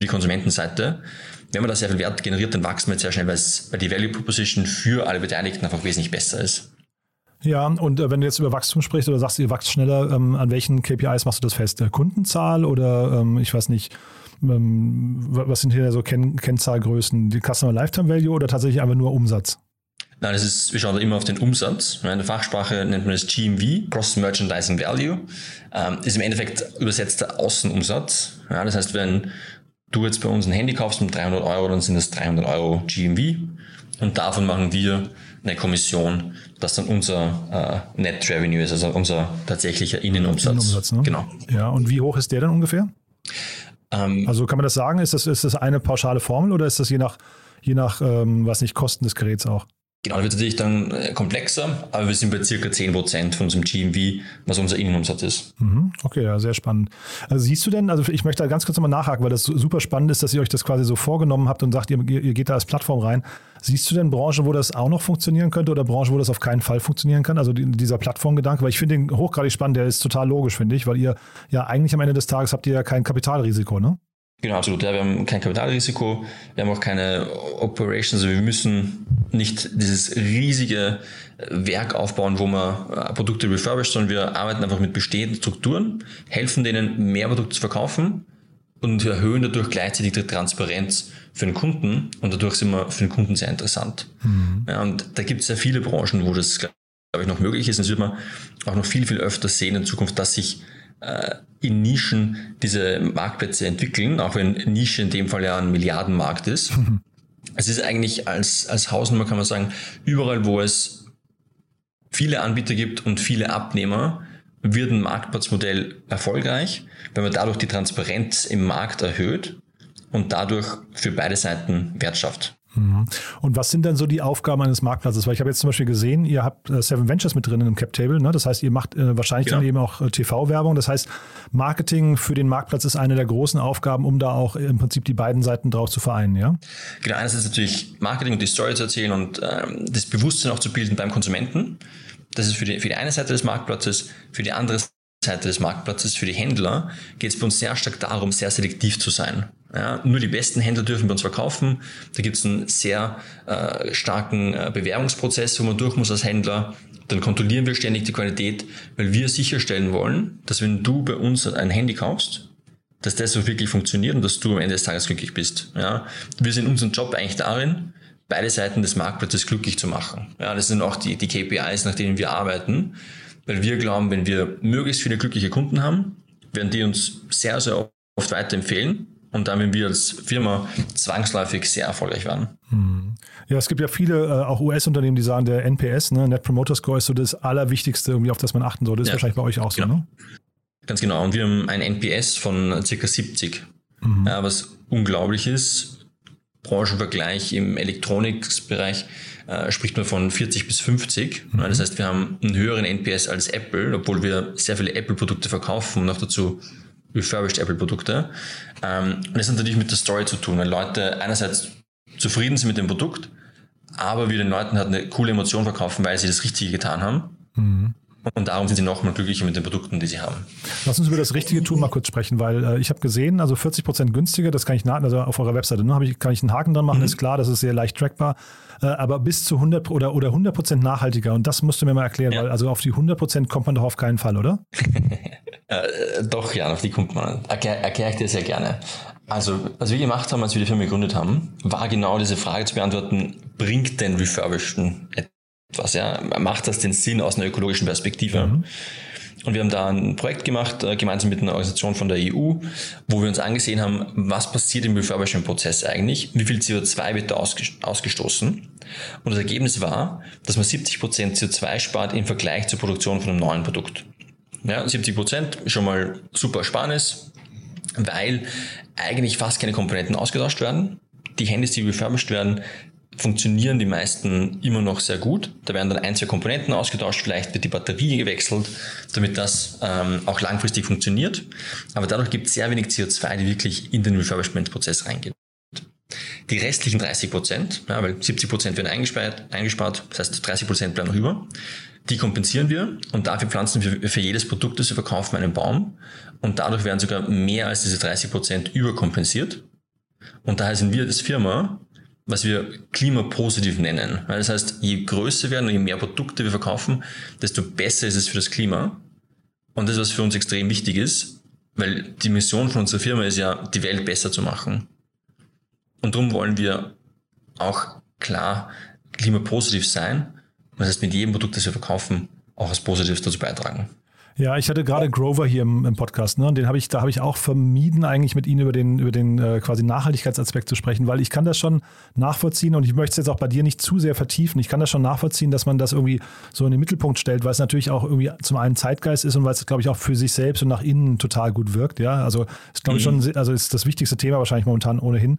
die Konsumentenseite. Wenn man da sehr viel Wert generiert, dann wachsen wir sehr schnell, weil die Value Proposition für alle Beteiligten einfach wesentlich besser ist. Ja, und äh, wenn du jetzt über Wachstum sprichst oder sagst, ihr wächst schneller, ähm, an welchen KPIs machst du das fest? Der Kundenzahl oder ähm, ich weiß nicht, ähm, was sind hier so Ken Kennzahlgrößen? Die Customer Lifetime Value oder tatsächlich einfach nur Umsatz? Nein, das ist, wir schauen da immer auf den Umsatz. In der Fachsprache nennt man das GMV, Gross Merchandising Value. Ähm, ist im Endeffekt übersetzter Außenumsatz. Ja, das heißt, wenn du jetzt bei uns ein Handy kaufst mit 300 Euro, dann sind das 300 Euro GMV. Und davon machen wir eine Kommission, das dann unser äh, Net Revenue ist, also unser tatsächlicher Innenumsatz. Innenumsatz ne? Genau. Ja, und wie hoch ist der dann ungefähr? Ähm, also kann man das sagen? Ist das, ist das eine pauschale Formel oder ist das je nach, je nach ähm, was nicht, Kosten des Geräts auch? Genau, da wird natürlich dann äh, komplexer, aber wir sind bei circa 10% von unserem GMV, was unser Innenumsatz ist. Mhm, okay, ja, sehr spannend. Also siehst du denn, also ich möchte da ganz kurz nochmal nachhaken, weil das super spannend ist, dass ihr euch das quasi so vorgenommen habt und sagt, ihr, ihr geht da als Plattform rein. Siehst du denn Branchen, wo das auch noch funktionieren könnte oder Branchen, wo das auf keinen Fall funktionieren kann? Also dieser Plattformgedanke, weil ich finde den hochgradig spannend, der ist total logisch, finde ich, weil ihr ja eigentlich am Ende des Tages habt ihr ja kein Kapitalrisiko, ne? Genau, absolut. Ja, wir haben kein Kapitalrisiko, wir haben auch keine Operations, also wir müssen nicht dieses riesige Werk aufbauen, wo man äh, Produkte refurbished, sondern wir arbeiten einfach mit bestehenden Strukturen, helfen denen, mehr Produkte zu verkaufen und erhöhen dadurch gleichzeitig die Transparenz für den Kunden und dadurch sind wir für den Kunden sehr interessant. Mhm. Ja, und da gibt es sehr viele Branchen, wo das, glaube ich, noch möglich ist. Und das wird man auch noch viel, viel öfter sehen in Zukunft, dass sich in Nischen diese Marktplätze entwickeln, auch wenn Nische in dem Fall ja ein Milliardenmarkt ist. Mhm. Es ist eigentlich als, als Hausnummer kann man sagen, überall, wo es viele Anbieter gibt und viele Abnehmer, wird ein Marktplatzmodell erfolgreich, wenn man dadurch die Transparenz im Markt erhöht und dadurch für beide Seiten Wert schafft. Mhm. Und was sind dann so die Aufgaben eines Marktplatzes? Weil ich habe jetzt zum Beispiel gesehen, ihr habt äh, Seven Ventures mit drin im Cap Table. Ne? Das heißt, ihr macht äh, wahrscheinlich genau. dann eben auch äh, TV-Werbung. Das heißt, Marketing für den Marktplatz ist eine der großen Aufgaben, um da auch im Prinzip die beiden Seiten drauf zu vereinen, ja? Genau, einerseits natürlich Marketing und die Story zu erzählen und ähm, das Bewusstsein auch zu bilden beim Konsumenten. Das ist für die, für die eine Seite des Marktplatzes, für die andere Seite des Marktplatzes, für die Händler, geht es bei uns sehr stark darum, sehr selektiv zu sein. Ja, nur die besten Händler dürfen bei uns verkaufen. Da gibt es einen sehr äh, starken äh, Bewerbungsprozess, wo man durch muss als Händler. Dann kontrollieren wir ständig die Qualität, weil wir sicherstellen wollen, dass wenn du bei uns ein Handy kaufst, dass das so wirklich funktioniert und dass du am Ende des Tages glücklich bist. Ja, wir sind unseren Job eigentlich darin, beide Seiten des Marktplatzes glücklich zu machen. Ja, das sind auch die, die KPIs, nach denen wir arbeiten, weil wir glauben, wenn wir möglichst viele glückliche Kunden haben, werden die uns sehr, sehr oft weiterempfehlen und dann, wenn wir als Firma zwangsläufig sehr erfolgreich werden. Hm. Ja, es gibt ja viele, äh, auch US-Unternehmen, die sagen, der NPS, ne, Net Promoter Score, ist so das Allerwichtigste, irgendwie, auf das man achten sollte. Das ist ja, wahrscheinlich bei euch auch so, genau. ne? Ganz genau. Und wir haben ein NPS von circa 70, mhm. ja, was unglaublich ist. Branchenvergleich im Elektronikbereich äh, spricht man von 40 bis 50. Mhm. Das heißt, wir haben einen höheren NPS als Apple, obwohl wir sehr viele Apple-Produkte verkaufen und noch dazu refurbished Apple-Produkte. Ähm, und das hat natürlich mit der Story zu tun, weil Leute einerseits zufrieden sind mit dem Produkt, aber wir den Leuten halt eine coole Emotion verkaufen, weil sie das Richtige getan haben. Mhm. Und darum sind sie noch mal glücklicher mit den Produkten, die sie haben. Lass uns über das richtige Tun mal kurz sprechen, weil äh, ich habe gesehen, also 40 Prozent günstiger, das kann ich nach, also auf eurer Webseite, ne, ich, kann ich einen Haken dran machen, mhm. ist klar, das ist sehr leicht trackbar, äh, aber bis zu 100 oder, oder 100 Prozent nachhaltiger und das musst du mir mal erklären, ja. weil also auf die 100 Prozent kommt man doch auf keinen Fall, oder? äh, doch, ja, auf die kommt man. Erkläre erklär ich dir sehr gerne. Also, was wir gemacht haben, als wir die Firma gegründet haben, war genau diese Frage zu beantworten, bringt denn Refurbisheden etwas, ja? Macht das den Sinn aus einer ökologischen Perspektive? Mhm. Und wir haben da ein Projekt gemacht, äh, gemeinsam mit einer Organisation von der EU, wo wir uns angesehen haben, was passiert im Refurbishment-Prozess eigentlich, wie viel CO2 wird da ausgestoßen. Und das Ergebnis war, dass man 70% CO2 spart im Vergleich zur Produktion von einem neuen Produkt. Ja, 70 Prozent schon mal super Sparnis, weil eigentlich fast keine Komponenten ausgetauscht werden. Die Handys, die refurbished werden, funktionieren die meisten immer noch sehr gut. Da werden dann ein, zwei Komponenten ausgetauscht, vielleicht wird die Batterie gewechselt, damit das ähm, auch langfristig funktioniert. Aber dadurch gibt es sehr wenig CO2, die wirklich in den Refurbishment-Prozess reingehen. Die restlichen 30 Prozent, ja, weil 70 Prozent werden eingespart, eingespart, das heißt 30 Prozent bleiben noch über, die kompensieren wir und dafür pflanzen wir für jedes Produkt, das wir verkaufen, einen Baum und dadurch werden sogar mehr als diese 30 Prozent überkompensiert. Und daher sind wir als Firma, was wir klimapositiv nennen. Das heißt, je größer werden und je mehr Produkte wir verkaufen, desto besser ist es für das Klima. Und das, was für uns extrem wichtig ist, weil die Mission von unserer Firma ist ja, die Welt besser zu machen. Und darum wollen wir auch klar klimapositiv sein das heißt, mit jedem Produkt, das wir verkaufen, auch was Positives dazu beitragen. Ja, ich hatte gerade Grover hier im, im Podcast, ne? Und den habe ich, da habe ich auch vermieden, eigentlich mit Ihnen über den, über den äh, quasi Nachhaltigkeitsaspekt zu sprechen, weil ich kann das schon nachvollziehen und ich möchte es jetzt auch bei dir nicht zu sehr vertiefen. Ich kann das schon nachvollziehen, dass man das irgendwie so in den Mittelpunkt stellt, weil es natürlich auch irgendwie zum einen Zeitgeist ist und weil es, glaube ich, auch für sich selbst und nach innen total gut wirkt. Ja, also ist, glaube ich, mhm. schon, also ist das wichtigste Thema wahrscheinlich momentan ohnehin.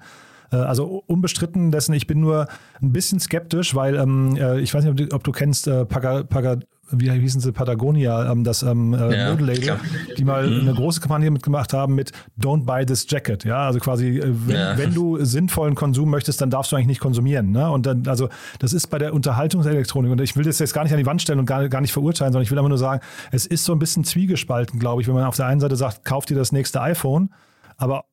Äh, also unbestritten dessen, ich bin nur ein bisschen skeptisch, weil ähm, äh, ich weiß nicht, ob du, ob du kennst äh, Paga, Paga, wie hießen sie, Patagonia, ähm, das ähm, äh, ja, Modelabel, die mal mhm. eine große Kampagne mitgemacht haben mit Don't buy this jacket. Ja, also quasi, äh, wenn, ja. wenn, du sinnvollen Konsum möchtest, dann darfst du eigentlich nicht konsumieren. Ne? Und dann, also das ist bei der Unterhaltungselektronik und ich will das jetzt gar nicht an die Wand stellen und gar, gar nicht verurteilen, sondern ich will einfach nur sagen, es ist so ein bisschen zwiegespalten, glaube ich, wenn man auf der einen Seite sagt, kauf dir das nächste iPhone, aber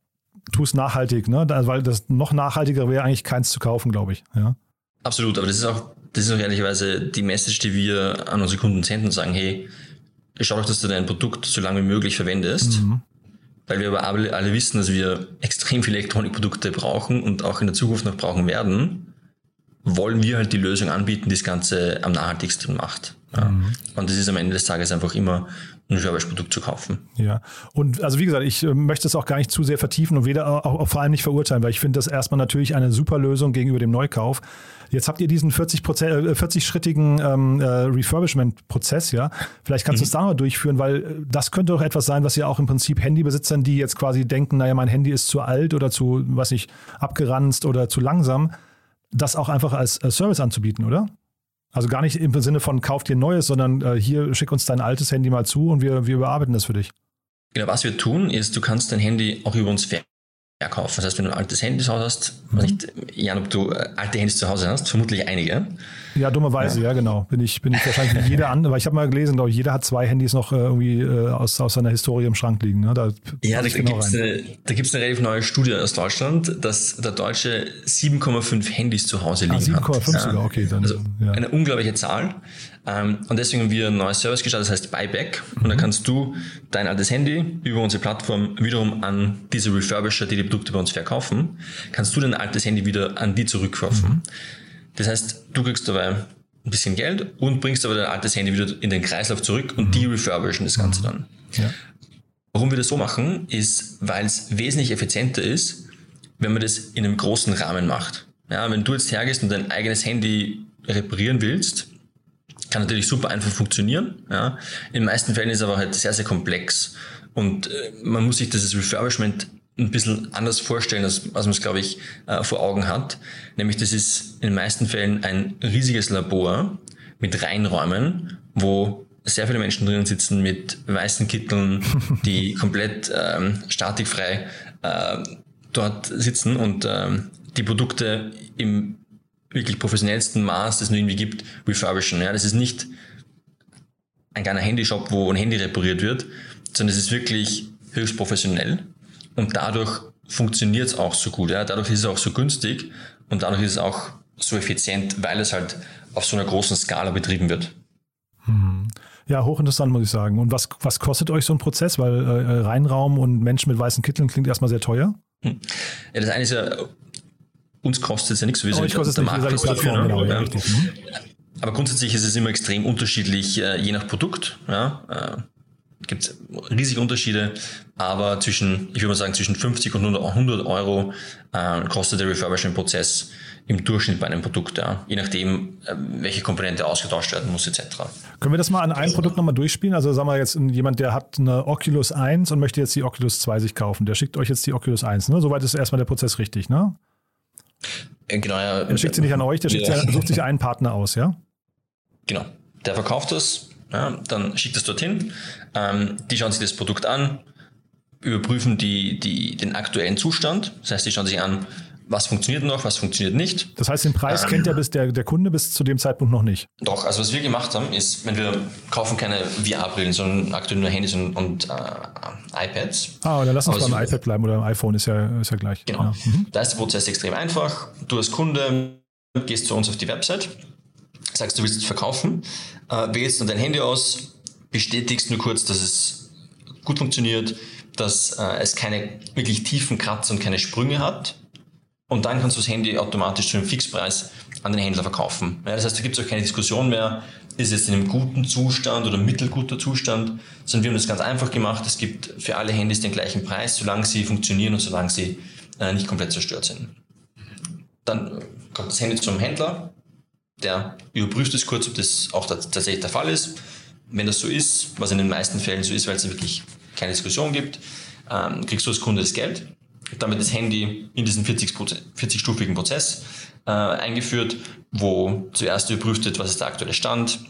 tu es nachhaltig, ne? weil das noch nachhaltiger wäre eigentlich keins zu kaufen, glaube ich. Ja. Absolut, aber das ist auch, das ist auch ehrlicherweise die Message, die wir an unsere Kunden senden und sagen, hey, schau doch, dass du dein Produkt so lange wie möglich verwendest. Mhm. Weil wir aber alle, alle wissen, dass wir extrem viele Elektronikprodukte brauchen und auch in der Zukunft noch brauchen werden, wollen wir halt die Lösung anbieten, die das Ganze am nachhaltigsten macht. Ja. Mhm. Und das ist am Ende des Tages einfach immer ein Refurbished-Produkt zu kaufen. Ja, und also wie gesagt, ich äh, möchte es auch gar nicht zu sehr vertiefen und weder auch, auch vor allem nicht verurteilen, weil ich finde das erstmal natürlich eine super Lösung gegenüber dem Neukauf. Jetzt habt ihr diesen 40 äh, 40-schrittigen ähm, äh, Refurbishment-Prozess, ja. Vielleicht kannst mhm. du es da mal durchführen, weil äh, das könnte doch etwas sein, was ja auch im Prinzip Handybesitzern, die jetzt quasi denken, naja, mein Handy ist zu alt oder zu, was nicht, abgeranzt oder zu langsam, das auch einfach als, als Service anzubieten, oder? Also gar nicht im Sinne von kauf dir neues, sondern äh, hier schick uns dein altes Handy mal zu und wir, wir überarbeiten das für dich. Genau, was wir tun, ist, du kannst dein Handy auch über uns verkaufen. Das heißt, wenn du ein altes Handy zu Hause hast, mhm. nicht, Jan, ob du äh, alte Handys zu Hause hast, vermutlich einige. Ja, dummerweise, ja, ja genau. Bin ich, bin ich wahrscheinlich wie jeder andere, weil ich habe mal gelesen, glaube ich, jeder hat zwei Handys noch äh, irgendwie äh, aus, aus seiner Historie im Schrank liegen. Ne? Da ja, da, genau gibt es eine, da gibt's eine relativ neue Studie aus Deutschland, dass der Deutsche 7,5 Handys zu Hause liegen ah, 7,5 hat. sogar, okay. Dann, also ja. eine unglaubliche Zahl. Ähm, und deswegen haben wir ein neues Service gestartet, das heißt Buyback. Mhm. Und da kannst du dein altes Handy über unsere Plattform wiederum an diese Refurbisher, die die Produkte bei uns verkaufen, kannst du dein altes Handy wieder an die zurückkaufen. Mhm. Das heißt, du kriegst dabei ein bisschen Geld und bringst aber dein altes Handy wieder in den Kreislauf zurück und mhm. die refurbischen das Ganze dann. Ja. Warum wir das so machen, ist, weil es wesentlich effizienter ist, wenn man das in einem großen Rahmen macht. Ja, wenn du jetzt hergehst und dein eigenes Handy reparieren willst, kann natürlich super einfach funktionieren. Ja. In den meisten Fällen ist es aber halt sehr, sehr komplex und äh, man muss sich dieses Refurbishment ein bisschen anders vorstellen, als, als man es, glaube ich, äh, vor Augen hat. Nämlich, das ist in den meisten Fällen ein riesiges Labor mit Reinräumen, wo sehr viele Menschen drinnen sitzen mit weißen Kitteln, die komplett ähm, statikfrei äh, dort sitzen und ähm, die Produkte im wirklich professionellsten Maß, das es nur irgendwie gibt, refurbischen. Ja, das ist nicht ein kleiner Handyshop, wo ein Handy repariert wird, sondern es ist wirklich höchst professionell und dadurch funktioniert es auch so gut. Ja? Dadurch ist es auch so günstig und dadurch ist es auch so effizient, weil es halt auf so einer großen Skala betrieben wird. Hm. Ja, hochinteressant, muss ich sagen. Und was, was kostet euch so ein Prozess? Weil äh, Reinraum und Menschen mit weißen Kitteln klingt erstmal sehr teuer. Hm. Ja, das eine ist ja, uns kostet es ja nichts, ich kostet es nicht, Plattform, genau, ja, richtig. Mhm. Aber grundsätzlich ist es immer extrem unterschiedlich, äh, je nach Produkt. Ja, äh, gibt es riesige Unterschiede, aber zwischen, ich würde mal sagen, zwischen 50 und 100 Euro äh, kostet der Refurbishment-Prozess im Durchschnitt bei einem Produkt, ja, je nachdem, welche Komponente ausgetauscht werden muss, etc. Können wir das mal an einem Produkt nochmal durchspielen? Also sagen wir jetzt jemand, der hat eine Oculus 1 und möchte jetzt die Oculus 2 sich kaufen, der schickt euch jetzt die Oculus 1, ne? Soweit ist erstmal der Prozess richtig, ne? Äh, genau, ja. Der schickt sie nicht an euch, der ja. sie, sucht sich einen Partner aus, ja? Genau. Der verkauft es, ja, dann schickt es dorthin, ähm, die schauen sich das Produkt an, überprüfen die, die, den aktuellen Zustand. Das heißt, die schauen sich an, was funktioniert noch, was funktioniert nicht. Das heißt, den Preis ähm, kennt der, bis der, der Kunde bis zu dem Zeitpunkt noch nicht. Doch, also was wir gemacht haben, ist, wenn wir kaufen keine VR-Brillen, sondern aktuell nur Handys und, und äh, iPads. Ah, dann lass uns beim iPad bleiben oder beim iPhone, ist ja, ist ja gleich. Genau. Ja. Mhm. Da ist der Prozess extrem einfach. Du als Kunde gehst zu uns auf die Website, sagst, du willst es verkaufen, äh, wählst dann dein Handy aus, bestätigst nur kurz, dass es gut funktioniert, dass äh, es keine wirklich tiefen Kratzer und keine Sprünge hat. Und dann kannst du das Handy automatisch zu einem Fixpreis an den Händler verkaufen. Ja, das heißt, da gibt es auch keine Diskussion mehr, ist es in einem guten Zustand oder mittelguter Zustand, sondern wir haben das ganz einfach gemacht. Es gibt für alle Handys den gleichen Preis, solange sie funktionieren und solange sie äh, nicht komplett zerstört sind. Dann kommt das Handy zum Händler, der überprüft es kurz, ob das auch tatsächlich der Fall ist. Wenn das so ist, was in den meisten Fällen so ist, weil es wirklich keine Diskussion gibt, ähm, kriegst du als Kunde das Geld. Wird das Handy in diesen 40-stufigen Prozess äh, eingeführt, wo zuerst überprüft wird, was ist der aktuelle Stand.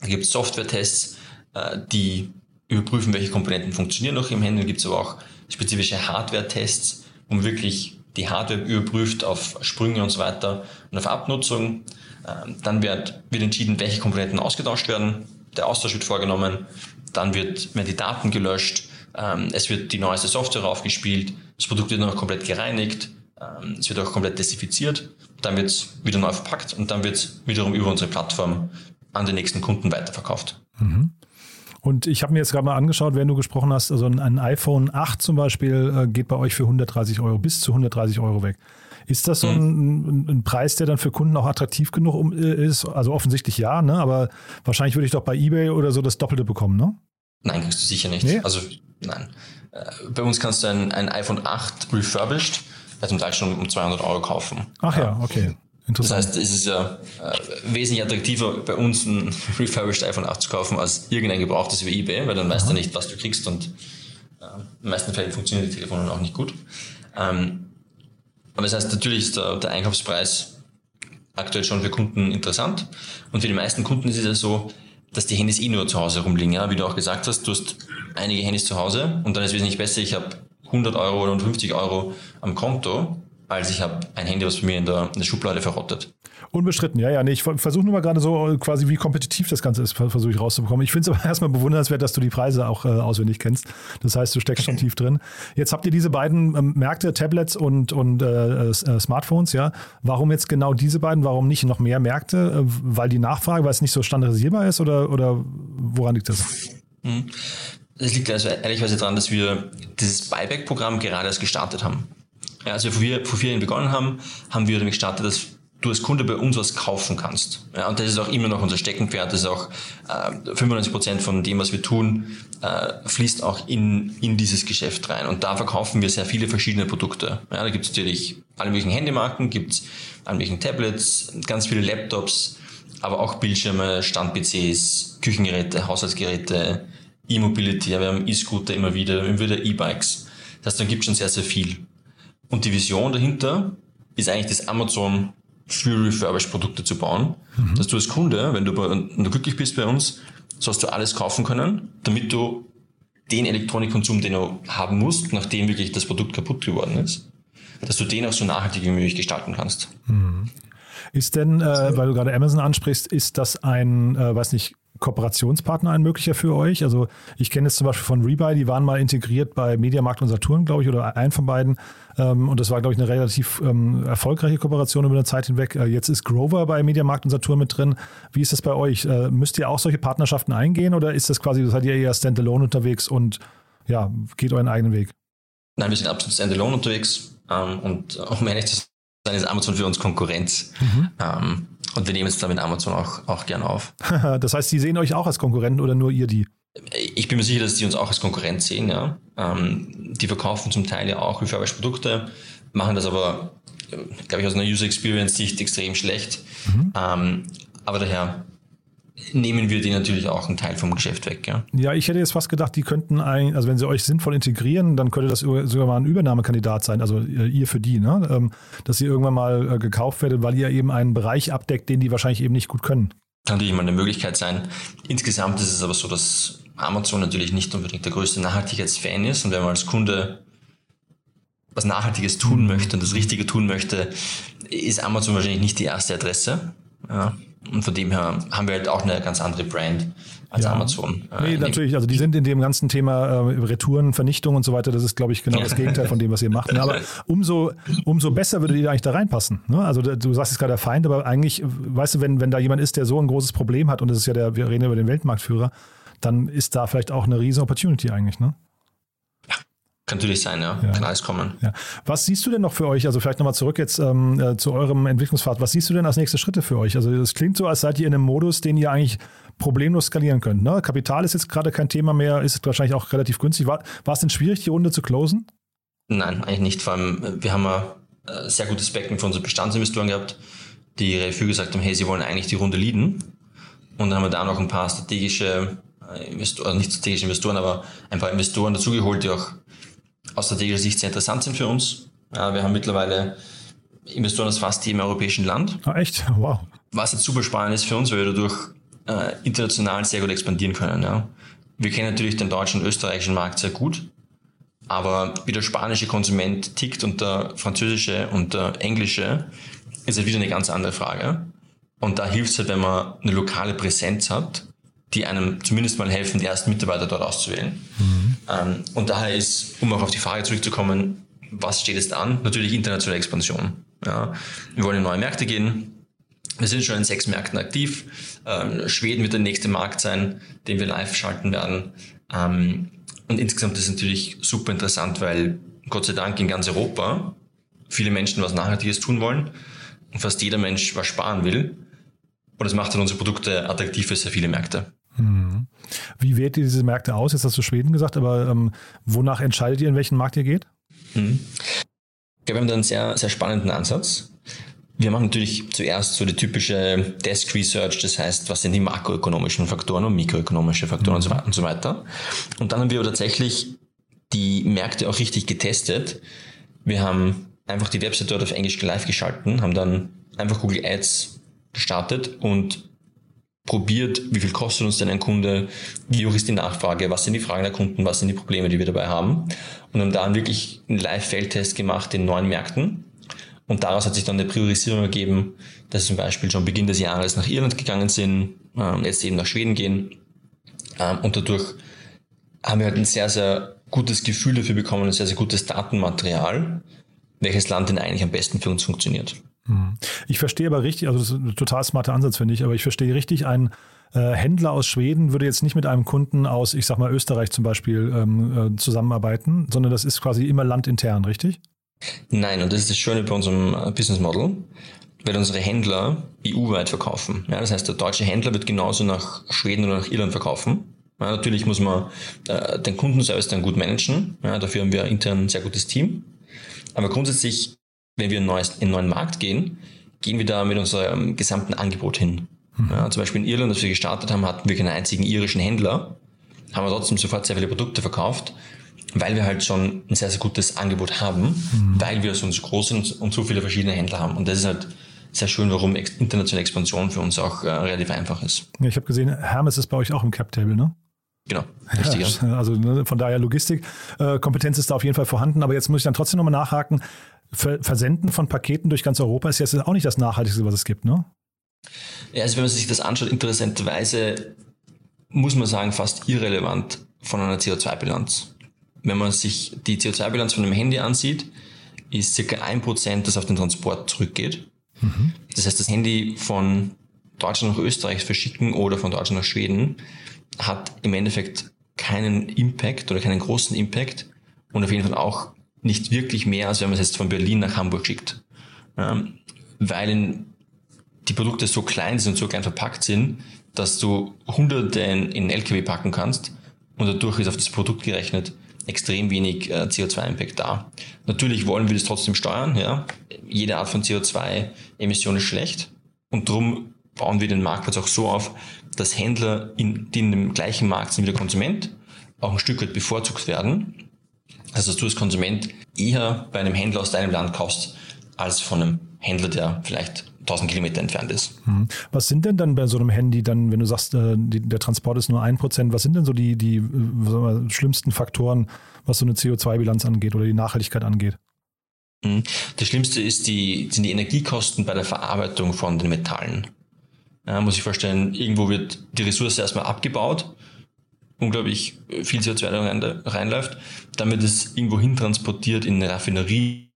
Da gibt es Software-Tests, äh, die überprüfen, welche Komponenten funktionieren noch im Handy. Dann gibt es aber auch spezifische Hardware-Tests, man wirklich die Hardware überprüft auf Sprünge und so weiter und auf Abnutzung. Ähm, dann wird, wird entschieden, welche Komponenten ausgetauscht werden. Der Austausch wird vorgenommen. Dann wird, werden die Daten gelöscht. Ähm, es wird die neueste Software aufgespielt. Das Produkt wird noch komplett gereinigt. Ähm, es wird auch komplett desinfiziert. Dann wird es wieder neu verpackt und dann wird es wiederum über unsere Plattform an den nächsten Kunden weiterverkauft. Mhm. Und ich habe mir jetzt gerade mal angeschaut, während du gesprochen hast, also ein iPhone 8 zum Beispiel äh, geht bei euch für 130 Euro, bis zu 130 Euro weg. Ist das so ein, ein, ein, Preis, der dann für Kunden auch attraktiv genug ist? Also offensichtlich ja, ne? aber wahrscheinlich würde ich doch bei eBay oder so das Doppelte bekommen, ne? Nein, kriegst du sicher nicht. Nee? Also nein. Äh, bei uns kannst du ein, ein iPhone 8 refurbished, also zum Teil schon um 200 Euro kaufen. Ach ja, okay. Das heißt, es ist ja äh, wesentlich attraktiver, bei uns ein refurbished iPhone 8 zu kaufen, als irgendein gebrauchtes über eBay, weil dann weißt du nicht, was du kriegst und äh, in den meisten Fällen funktionieren die Telefone auch nicht gut. Ähm, aber das heißt, natürlich ist der, der Einkaufspreis aktuell schon für Kunden interessant. Und für die meisten Kunden ist es ja so, dass die Handys eh nur zu Hause rumliegen. Ja? Wie du auch gesagt hast, du hast einige Handys zu Hause und dann ist es wesentlich besser, ich habe 100 Euro oder 50 Euro am Konto als ich habe ein Handy, was bei mir in der, in der Schublade verrottet. Unbestritten, ja, ja. Nee, ich versuche nur mal gerade so äh, quasi, wie kompetitiv das Ganze ist, versuche ich rauszubekommen. Ich finde es aber erstmal bewundernswert, dass du die Preise auch äh, auswendig kennst. Das heißt, du steckst schon tief drin. Jetzt habt ihr diese beiden ähm, Märkte, Tablets und, und äh, äh, Smartphones, ja. Warum jetzt genau diese beiden? Warum nicht noch mehr Märkte? Äh, weil die Nachfrage, weil es nicht so standardisierbar ist oder, oder woran liegt das? Hm. Das liegt also ehrlicherweise daran, dass wir dieses Buyback-Programm gerade erst gestartet haben. Ja, bevor wir, bevor wir begonnen haben, haben wir damit gestartet, dass du als Kunde bei uns was kaufen kannst. Ja, und das ist auch immer noch unser Steckenpferd. Das ist auch äh, 95 Prozent von dem, was wir tun, äh, fließt auch in, in dieses Geschäft rein. Und da verkaufen wir sehr viele verschiedene Produkte. Ja, da gibt es natürlich alle möglichen Handymarken, gibt es alle möglichen Tablets, ganz viele Laptops, aber auch Bildschirme, Stand-PCs, Küchengeräte, Haushaltsgeräte, E-Mobility, ja, wir haben E-Scooter immer wieder, immer wieder E-Bikes. Das heißt, dann gibt es schon sehr, sehr viel. Und die Vision dahinter ist eigentlich das Amazon für refurbished Produkte zu bauen, mhm. dass du als Kunde, wenn du, wenn du glücklich bist bei uns, sollst du alles kaufen können, damit du den Elektronikkonsum, den du haben musst, nachdem wirklich das Produkt kaputt geworden ist, dass du den auch so nachhaltig wie möglich gestalten kannst. Mhm. Ist denn, äh, weil du gerade Amazon ansprichst, ist das ein, äh, weiß nicht, Kooperationspartner ein möglicher für euch? Also ich kenne es zum Beispiel von Rebuy, die waren mal integriert bei Mediamarkt und Saturn, glaube ich, oder ein von beiden. Ähm, und das war, glaube ich, eine relativ ähm, erfolgreiche Kooperation über eine Zeit hinweg. Äh, jetzt ist Grover bei Mediamarkt und Saturn mit drin. Wie ist das bei euch? Äh, müsst ihr auch solche Partnerschaften eingehen oder ist das quasi, seid ihr eher standalone unterwegs und ja, geht euren eigenen Weg? Nein, wir sind absolut standalone unterwegs ähm, und um ehrlich zu sein, ist Amazon für uns Konkurrenz. Mhm. Ähm, und wir nehmen es dann mit Amazon auch, auch gern auf. das heißt, die sehen euch auch als Konkurrenten oder nur ihr die? Ich bin mir sicher, dass die uns auch als Konkurrent sehen. Ja. Ähm, die verkaufen zum Teil ja auch refurbished Produkte, machen das aber, glaube ich, aus einer User Experience Sicht extrem schlecht. Mhm. Ähm, aber daher nehmen wir die natürlich auch einen Teil vom Geschäft weg. Ja, ja ich hätte jetzt fast gedacht, die könnten, ein, also wenn sie euch sinnvoll integrieren, dann könnte das sogar mal ein Übernahmekandidat sein, also äh, ihr für die, ne? Ähm, dass ihr irgendwann mal äh, gekauft werdet, weil ihr eben einen Bereich abdeckt, den die wahrscheinlich eben nicht gut können. Kann natürlich mal eine Möglichkeit sein. Insgesamt ist es aber so, dass Amazon natürlich nicht unbedingt der größte Nachhaltigkeitsfan ist und wenn man als Kunde was Nachhaltiges tun möchte und das Richtige tun möchte, ist Amazon wahrscheinlich nicht die erste Adresse. Ja. Und von dem her haben wir halt auch eine ganz andere Brand als ja. Amazon. Äh, nee, natürlich. Also die sind in dem ganzen Thema äh, Retouren, Vernichtung und so weiter. Das ist, glaube ich, genau das Gegenteil von dem, was ihr macht. Ne? Aber umso, umso besser würde ihr eigentlich da reinpassen. Ne? Also du sagst jetzt gerade der Feind, aber eigentlich, weißt du, wenn, wenn da jemand ist, der so ein großes Problem hat, und das ist ja der, wir reden über den Weltmarktführer, dann ist da vielleicht auch eine riesen Opportunity eigentlich, ne? Kann natürlich sein, ja. ja. Kann alles kommen. Ja. Was siehst du denn noch für euch? Also vielleicht nochmal zurück jetzt ähm, äh, zu eurem Entwicklungspfad. Was siehst du denn als nächste Schritte für euch? Also es klingt so, als seid ihr in einem Modus, den ihr eigentlich problemlos skalieren könnt. Ne? Kapital ist jetzt gerade kein Thema mehr, ist wahrscheinlich auch relativ günstig. War, war es denn schwierig, die Runde zu closen? Nein, eigentlich nicht. Vor allem, äh, wir haben ein äh, sehr gutes Becken für unsere Bestandsinvestoren gehabt, die Refu gesagt haben, hey, sie wollen eigentlich die Runde leaden. Und dann haben wir da noch ein paar strategische Investoren, also nicht strategische Investoren, aber ein paar Investoren dazugeholt, die auch aus strategischer Sicht sehr interessant sind für uns. Wir haben mittlerweile Investoren aus fast jedem europäischen Land. Ah, echt? Wow. Was jetzt super spannend ist für uns, weil wir dadurch äh, international sehr gut expandieren können. Ja. Wir kennen natürlich den deutschen und österreichischen Markt sehr gut, aber wie der spanische Konsument tickt und der französische und der englische, ist halt wieder eine ganz andere Frage. Und da hilft es halt, wenn man eine lokale Präsenz hat, die einem zumindest mal helfen, die ersten Mitarbeiter dort auszuwählen. Mhm. Ähm, und daher ist, um auch auf die Frage zurückzukommen, was steht jetzt an? Natürlich internationale Expansion. Ja. Wir wollen in neue Märkte gehen. Wir sind schon in sechs Märkten aktiv. Ähm, Schweden wird der nächste Markt sein, den wir live schalten werden. Ähm, und insgesamt ist es natürlich super interessant, weil Gott sei Dank in ganz Europa viele Menschen was Nachhaltiges tun wollen und fast jeder Mensch was sparen will. Und das macht dann unsere Produkte attraktiv für sehr viele Märkte. Wie wählt ihr diese Märkte aus? Jetzt hast du Schweden gesagt, aber ähm, wonach entscheidet ihr, in welchen Markt ihr geht? Hm. Ich glaube, wir haben da einen sehr, sehr spannenden Ansatz. Wir machen natürlich zuerst so die typische Desk Research, das heißt, was sind die makroökonomischen Faktoren und mikroökonomische Faktoren mhm. und so weiter. Und dann haben wir tatsächlich die Märkte auch richtig getestet. Wir haben einfach die Website dort auf Englisch live geschalten, haben dann einfach Google Ads gestartet und probiert, wie viel kostet uns denn ein Kunde, wie hoch ist die Nachfrage, was sind die Fragen der Kunden, was sind die Probleme, die wir dabei haben. Und haben dann wirklich einen Live-Feldtest gemacht in neun Märkten und daraus hat sich dann eine Priorisierung ergeben, dass zum Beispiel schon Beginn des Jahres nach Irland gegangen sind, ähm, jetzt eben nach Schweden gehen. Ähm, und dadurch haben wir halt ein sehr, sehr gutes Gefühl dafür bekommen, ein sehr, sehr gutes Datenmaterial, welches Land denn eigentlich am besten für uns funktioniert. Ich verstehe aber richtig, also das ist ein total smarter Ansatz, finde ich, aber ich verstehe richtig, ein äh, Händler aus Schweden würde jetzt nicht mit einem Kunden aus, ich sag mal, Österreich zum Beispiel ähm, äh, zusammenarbeiten, sondern das ist quasi immer landintern, richtig? Nein, und das ist das Schöne bei unserem äh, Business Model, weil unsere Händler EU-weit verkaufen. Ja, das heißt, der deutsche Händler wird genauso nach Schweden oder nach Irland verkaufen. Ja, natürlich muss man äh, den Kundenservice dann gut managen. Ja, dafür haben wir intern ein sehr gutes Team. Aber grundsätzlich, wenn wir in, neues, in einen neuen Markt gehen, gehen wir da mit unserem gesamten Angebot hin. Mhm. Ja, zum Beispiel in Irland, als wir gestartet haben, hatten wir keinen einzigen irischen Händler, haben wir trotzdem sofort sehr viele Produkte verkauft weil wir halt schon ein sehr, sehr gutes Angebot haben, mhm. weil wir so groß sind und so viele verschiedene Händler haben. Und das ist halt sehr schön, warum internationale Expansion für uns auch äh, relativ einfach ist. Ja, ich habe gesehen, Hermes ist bei euch auch im Cap-Table, ne? Genau, richtig. Ja, also ne, von daher Logistik, äh, Kompetenz ist da auf jeden Fall vorhanden, aber jetzt muss ich dann trotzdem nochmal nachhaken. Versenden von Paketen durch ganz Europa ist jetzt auch nicht das Nachhaltigste, was es gibt, ne? Ja, also wenn man sich das anschaut, interessanterweise muss man sagen, fast irrelevant von einer CO2-Bilanz wenn man sich die CO2-Bilanz von einem Handy ansieht, ist circa ein Prozent, das auf den Transport zurückgeht. Mhm. Das heißt, das Handy von Deutschland nach Österreich verschicken oder von Deutschland nach Schweden hat im Endeffekt keinen Impact oder keinen großen Impact und auf jeden Fall auch nicht wirklich mehr, als wenn man es jetzt von Berlin nach Hamburg schickt. Ähm, weil die Produkte so klein sind und so klein verpackt sind, dass du hunderte in, in LKW packen kannst und dadurch ist auf das Produkt gerechnet extrem wenig äh, CO2-Impact da. Natürlich wollen wir das trotzdem steuern. Ja? Jede Art von CO2-Emission ist schlecht und darum bauen wir den Marktplatz auch so auf, dass Händler, in, die in dem gleichen Markt sind wie der Konsument, auch ein Stück weit bevorzugt werden. Also dass du als Konsument eher bei einem Händler aus deinem Land kaufst, als von einem Händler, der vielleicht 1000 Kilometer entfernt ist. Hm. Was sind denn dann bei so einem Handy dann, wenn du sagst, äh, der Transport ist nur ein Prozent, was sind denn so die, die äh, wir, schlimmsten Faktoren, was so eine CO2-Bilanz angeht oder die Nachhaltigkeit angeht? Hm. Das Schlimmste ist die, sind die Energiekosten bei der Verarbeitung von den Metallen. Ja, muss ich vorstellen, irgendwo wird die Ressource erstmal abgebaut, unglaublich viel CO2 reinläuft, damit es irgendwo hin transportiert in eine Raffinerie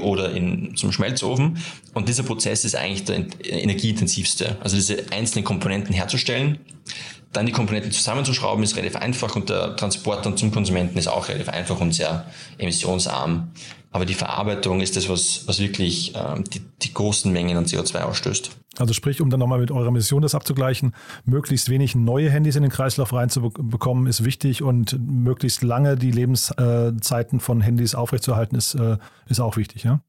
oder in, zum Schmelzofen. Und dieser Prozess ist eigentlich der energieintensivste. Also diese einzelnen Komponenten herzustellen, dann die Komponenten zusammenzuschrauben, ist relativ einfach und der Transport dann zum Konsumenten ist auch relativ einfach und sehr emissionsarm. Aber die Verarbeitung ist das, was, was wirklich äh, die, die großen Mengen an CO2 ausstößt. Also sprich, um dann nochmal mit eurer Mission das abzugleichen, möglichst wenig neue Handys in den Kreislauf reinzubekommen, ist wichtig und möglichst lange die Lebenszeiten von Handys aufrechtzuerhalten, ist, äh, ist auch wichtig, ja?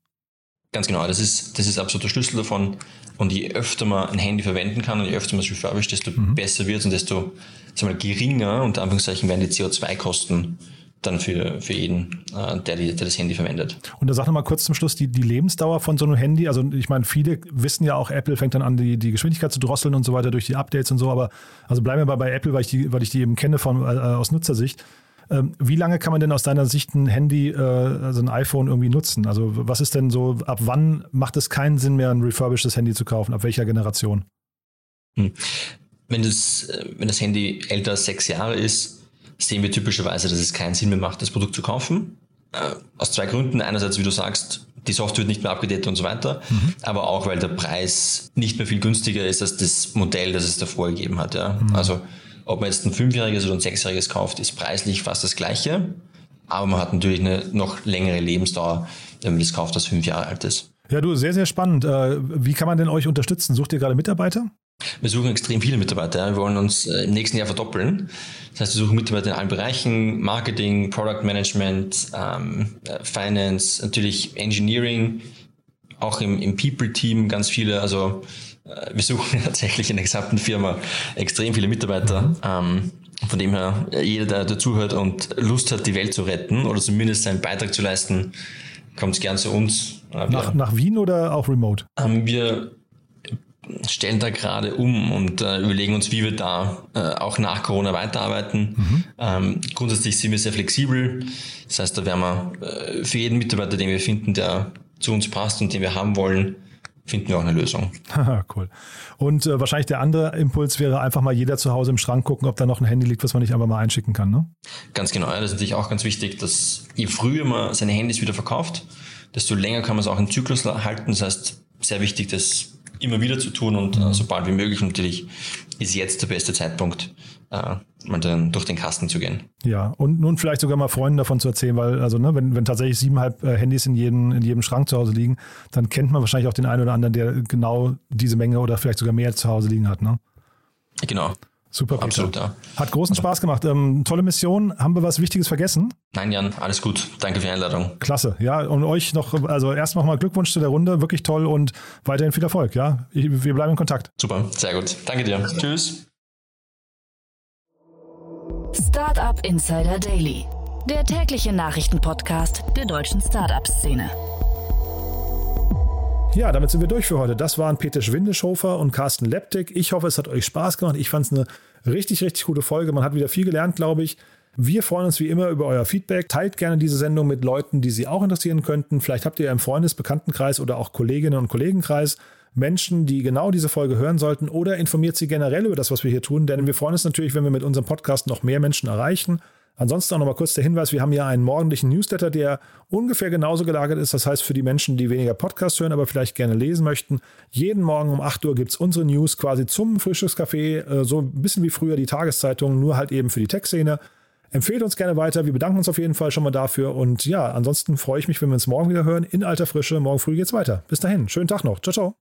Ganz genau, das ist, das ist absolut der Schlüssel davon. Und je öfter man ein Handy verwenden kann und je öfter man es refurbished, desto mhm. besser wird es und desto sagen wir, geringer, unter Anführungszeichen, werden die CO2-Kosten dann für, für jeden, äh, der, die, der das Handy verwendet. Und da sag noch mal kurz zum Schluss die, die Lebensdauer von so einem Handy. Also ich meine, viele wissen ja auch, Apple fängt dann an, die, die Geschwindigkeit zu drosseln und so weiter durch die Updates und so. Aber also bleiben wir mal bei Apple, weil ich die, weil ich die eben kenne von, äh, aus Nutzersicht. Ähm, wie lange kann man denn aus deiner Sicht ein Handy, äh, also ein iPhone irgendwie nutzen? Also was ist denn so, ab wann macht es keinen Sinn mehr, ein refurbishedes Handy zu kaufen? Ab welcher Generation? Hm. Wenn, das, wenn das Handy älter als sechs Jahre ist, sehen wir typischerweise, dass es keinen Sinn mehr macht, das Produkt zu kaufen. Äh, aus zwei Gründen. Einerseits, wie du sagst, die Software wird nicht mehr abgedatet und so weiter, mhm. aber auch, weil der Preis nicht mehr viel günstiger ist als das Modell, das es davor gegeben hat. Ja. Mhm. Also ob man jetzt ein fünfjähriges oder ein sechsjähriges kauft, ist preislich fast das gleiche, aber man hat natürlich eine noch längere Lebensdauer, wenn man das kauft, das fünf Jahre alt ist. Ja, du, sehr, sehr spannend. Äh, wie kann man denn euch unterstützen? Sucht ihr gerade Mitarbeiter? Wir suchen extrem viele Mitarbeiter. Wir wollen uns äh, im nächsten Jahr verdoppeln. Das heißt, wir suchen Mitarbeiter in allen Bereichen, Marketing, Product Management, ähm, äh, Finance, natürlich Engineering, auch im, im People-Team ganz viele. Also wir suchen tatsächlich in der gesamten Firma extrem viele Mitarbeiter. Mhm. Ähm, von dem her, jeder, der dazuhört und Lust hat, die Welt zu retten oder zumindest seinen Beitrag zu leisten, kommt gern zu uns. Nach, nach Wien oder auch remote? Ähm, wir stellen da gerade um und äh, überlegen uns, wie wir da äh, auch nach Corona weiterarbeiten. Mhm. Ähm, grundsätzlich sind wir sehr flexibel. Das heißt, da werden wir äh, für jeden Mitarbeiter, den wir finden, der zu uns passt und den wir haben wollen, finden wir auch eine Lösung. cool. Und äh, wahrscheinlich der andere Impuls wäre einfach mal jeder zu Hause im Schrank gucken, ob da noch ein Handy liegt, was man nicht einfach mal einschicken kann, ne? Ganz genau. Ja, das ist natürlich auch ganz wichtig, dass je früher man seine Handys wieder verkauft, desto länger kann man es auch im Zyklus halten. Das heißt, sehr wichtig, das immer wieder zu tun und äh, so bald wie möglich natürlich ist jetzt der beste Zeitpunkt, äh, mal dann durch den Kasten zu gehen. Ja, und nun vielleicht sogar mal Freunden davon zu erzählen, weil, also, ne, wenn, wenn tatsächlich siebeneinhalb äh, Handys in jedem, in jedem Schrank zu Hause liegen, dann kennt man wahrscheinlich auch den einen oder anderen, der genau diese Menge oder vielleicht sogar mehr zu Hause liegen hat, ne? Genau. Super, Peter. Absolut, ja. Hat großen Spaß gemacht. Ähm, tolle Mission. Haben wir was Wichtiges vergessen? Nein, Jan, alles gut. Danke für die Einladung. Klasse. Ja, und euch noch, also erst nochmal Glückwunsch zu der Runde. Wirklich toll und weiterhin viel Erfolg. Ja, wir bleiben in Kontakt. Super, sehr gut. Danke dir. Tschüss. Startup Insider Daily, der tägliche Nachrichtenpodcast der deutschen Startup-Szene. Ja, damit sind wir durch für heute. Das waren Peter Schwindeschofer und Carsten Leptik. Ich hoffe, es hat euch Spaß gemacht. Ich fand es eine richtig, richtig gute Folge. Man hat wieder viel gelernt, glaube ich. Wir freuen uns wie immer über euer Feedback. Teilt gerne diese Sendung mit Leuten, die Sie auch interessieren könnten. Vielleicht habt ihr im Freundes-, Bekanntenkreis oder auch Kolleginnen und Kollegenkreis Menschen, die genau diese Folge hören sollten oder informiert sie generell über das, was wir hier tun. Denn wir freuen uns natürlich, wenn wir mit unserem Podcast noch mehr Menschen erreichen. Ansonsten auch nochmal kurz der Hinweis, wir haben ja einen morgendlichen Newsletter, der ungefähr genauso gelagert ist. Das heißt, für die Menschen, die weniger Podcasts hören, aber vielleicht gerne lesen möchten, jeden Morgen um 8 Uhr gibt es unsere News quasi zum Frühstückscafé, äh, so ein bisschen wie früher die Tageszeitung, nur halt eben für die Tech-Szene. Empfehlt uns gerne weiter. Wir bedanken uns auf jeden Fall schon mal dafür. Und ja, ansonsten freue ich mich, wenn wir uns morgen wieder hören in alter Frische. Morgen früh geht's weiter. Bis dahin. Schönen Tag noch. Ciao, ciao.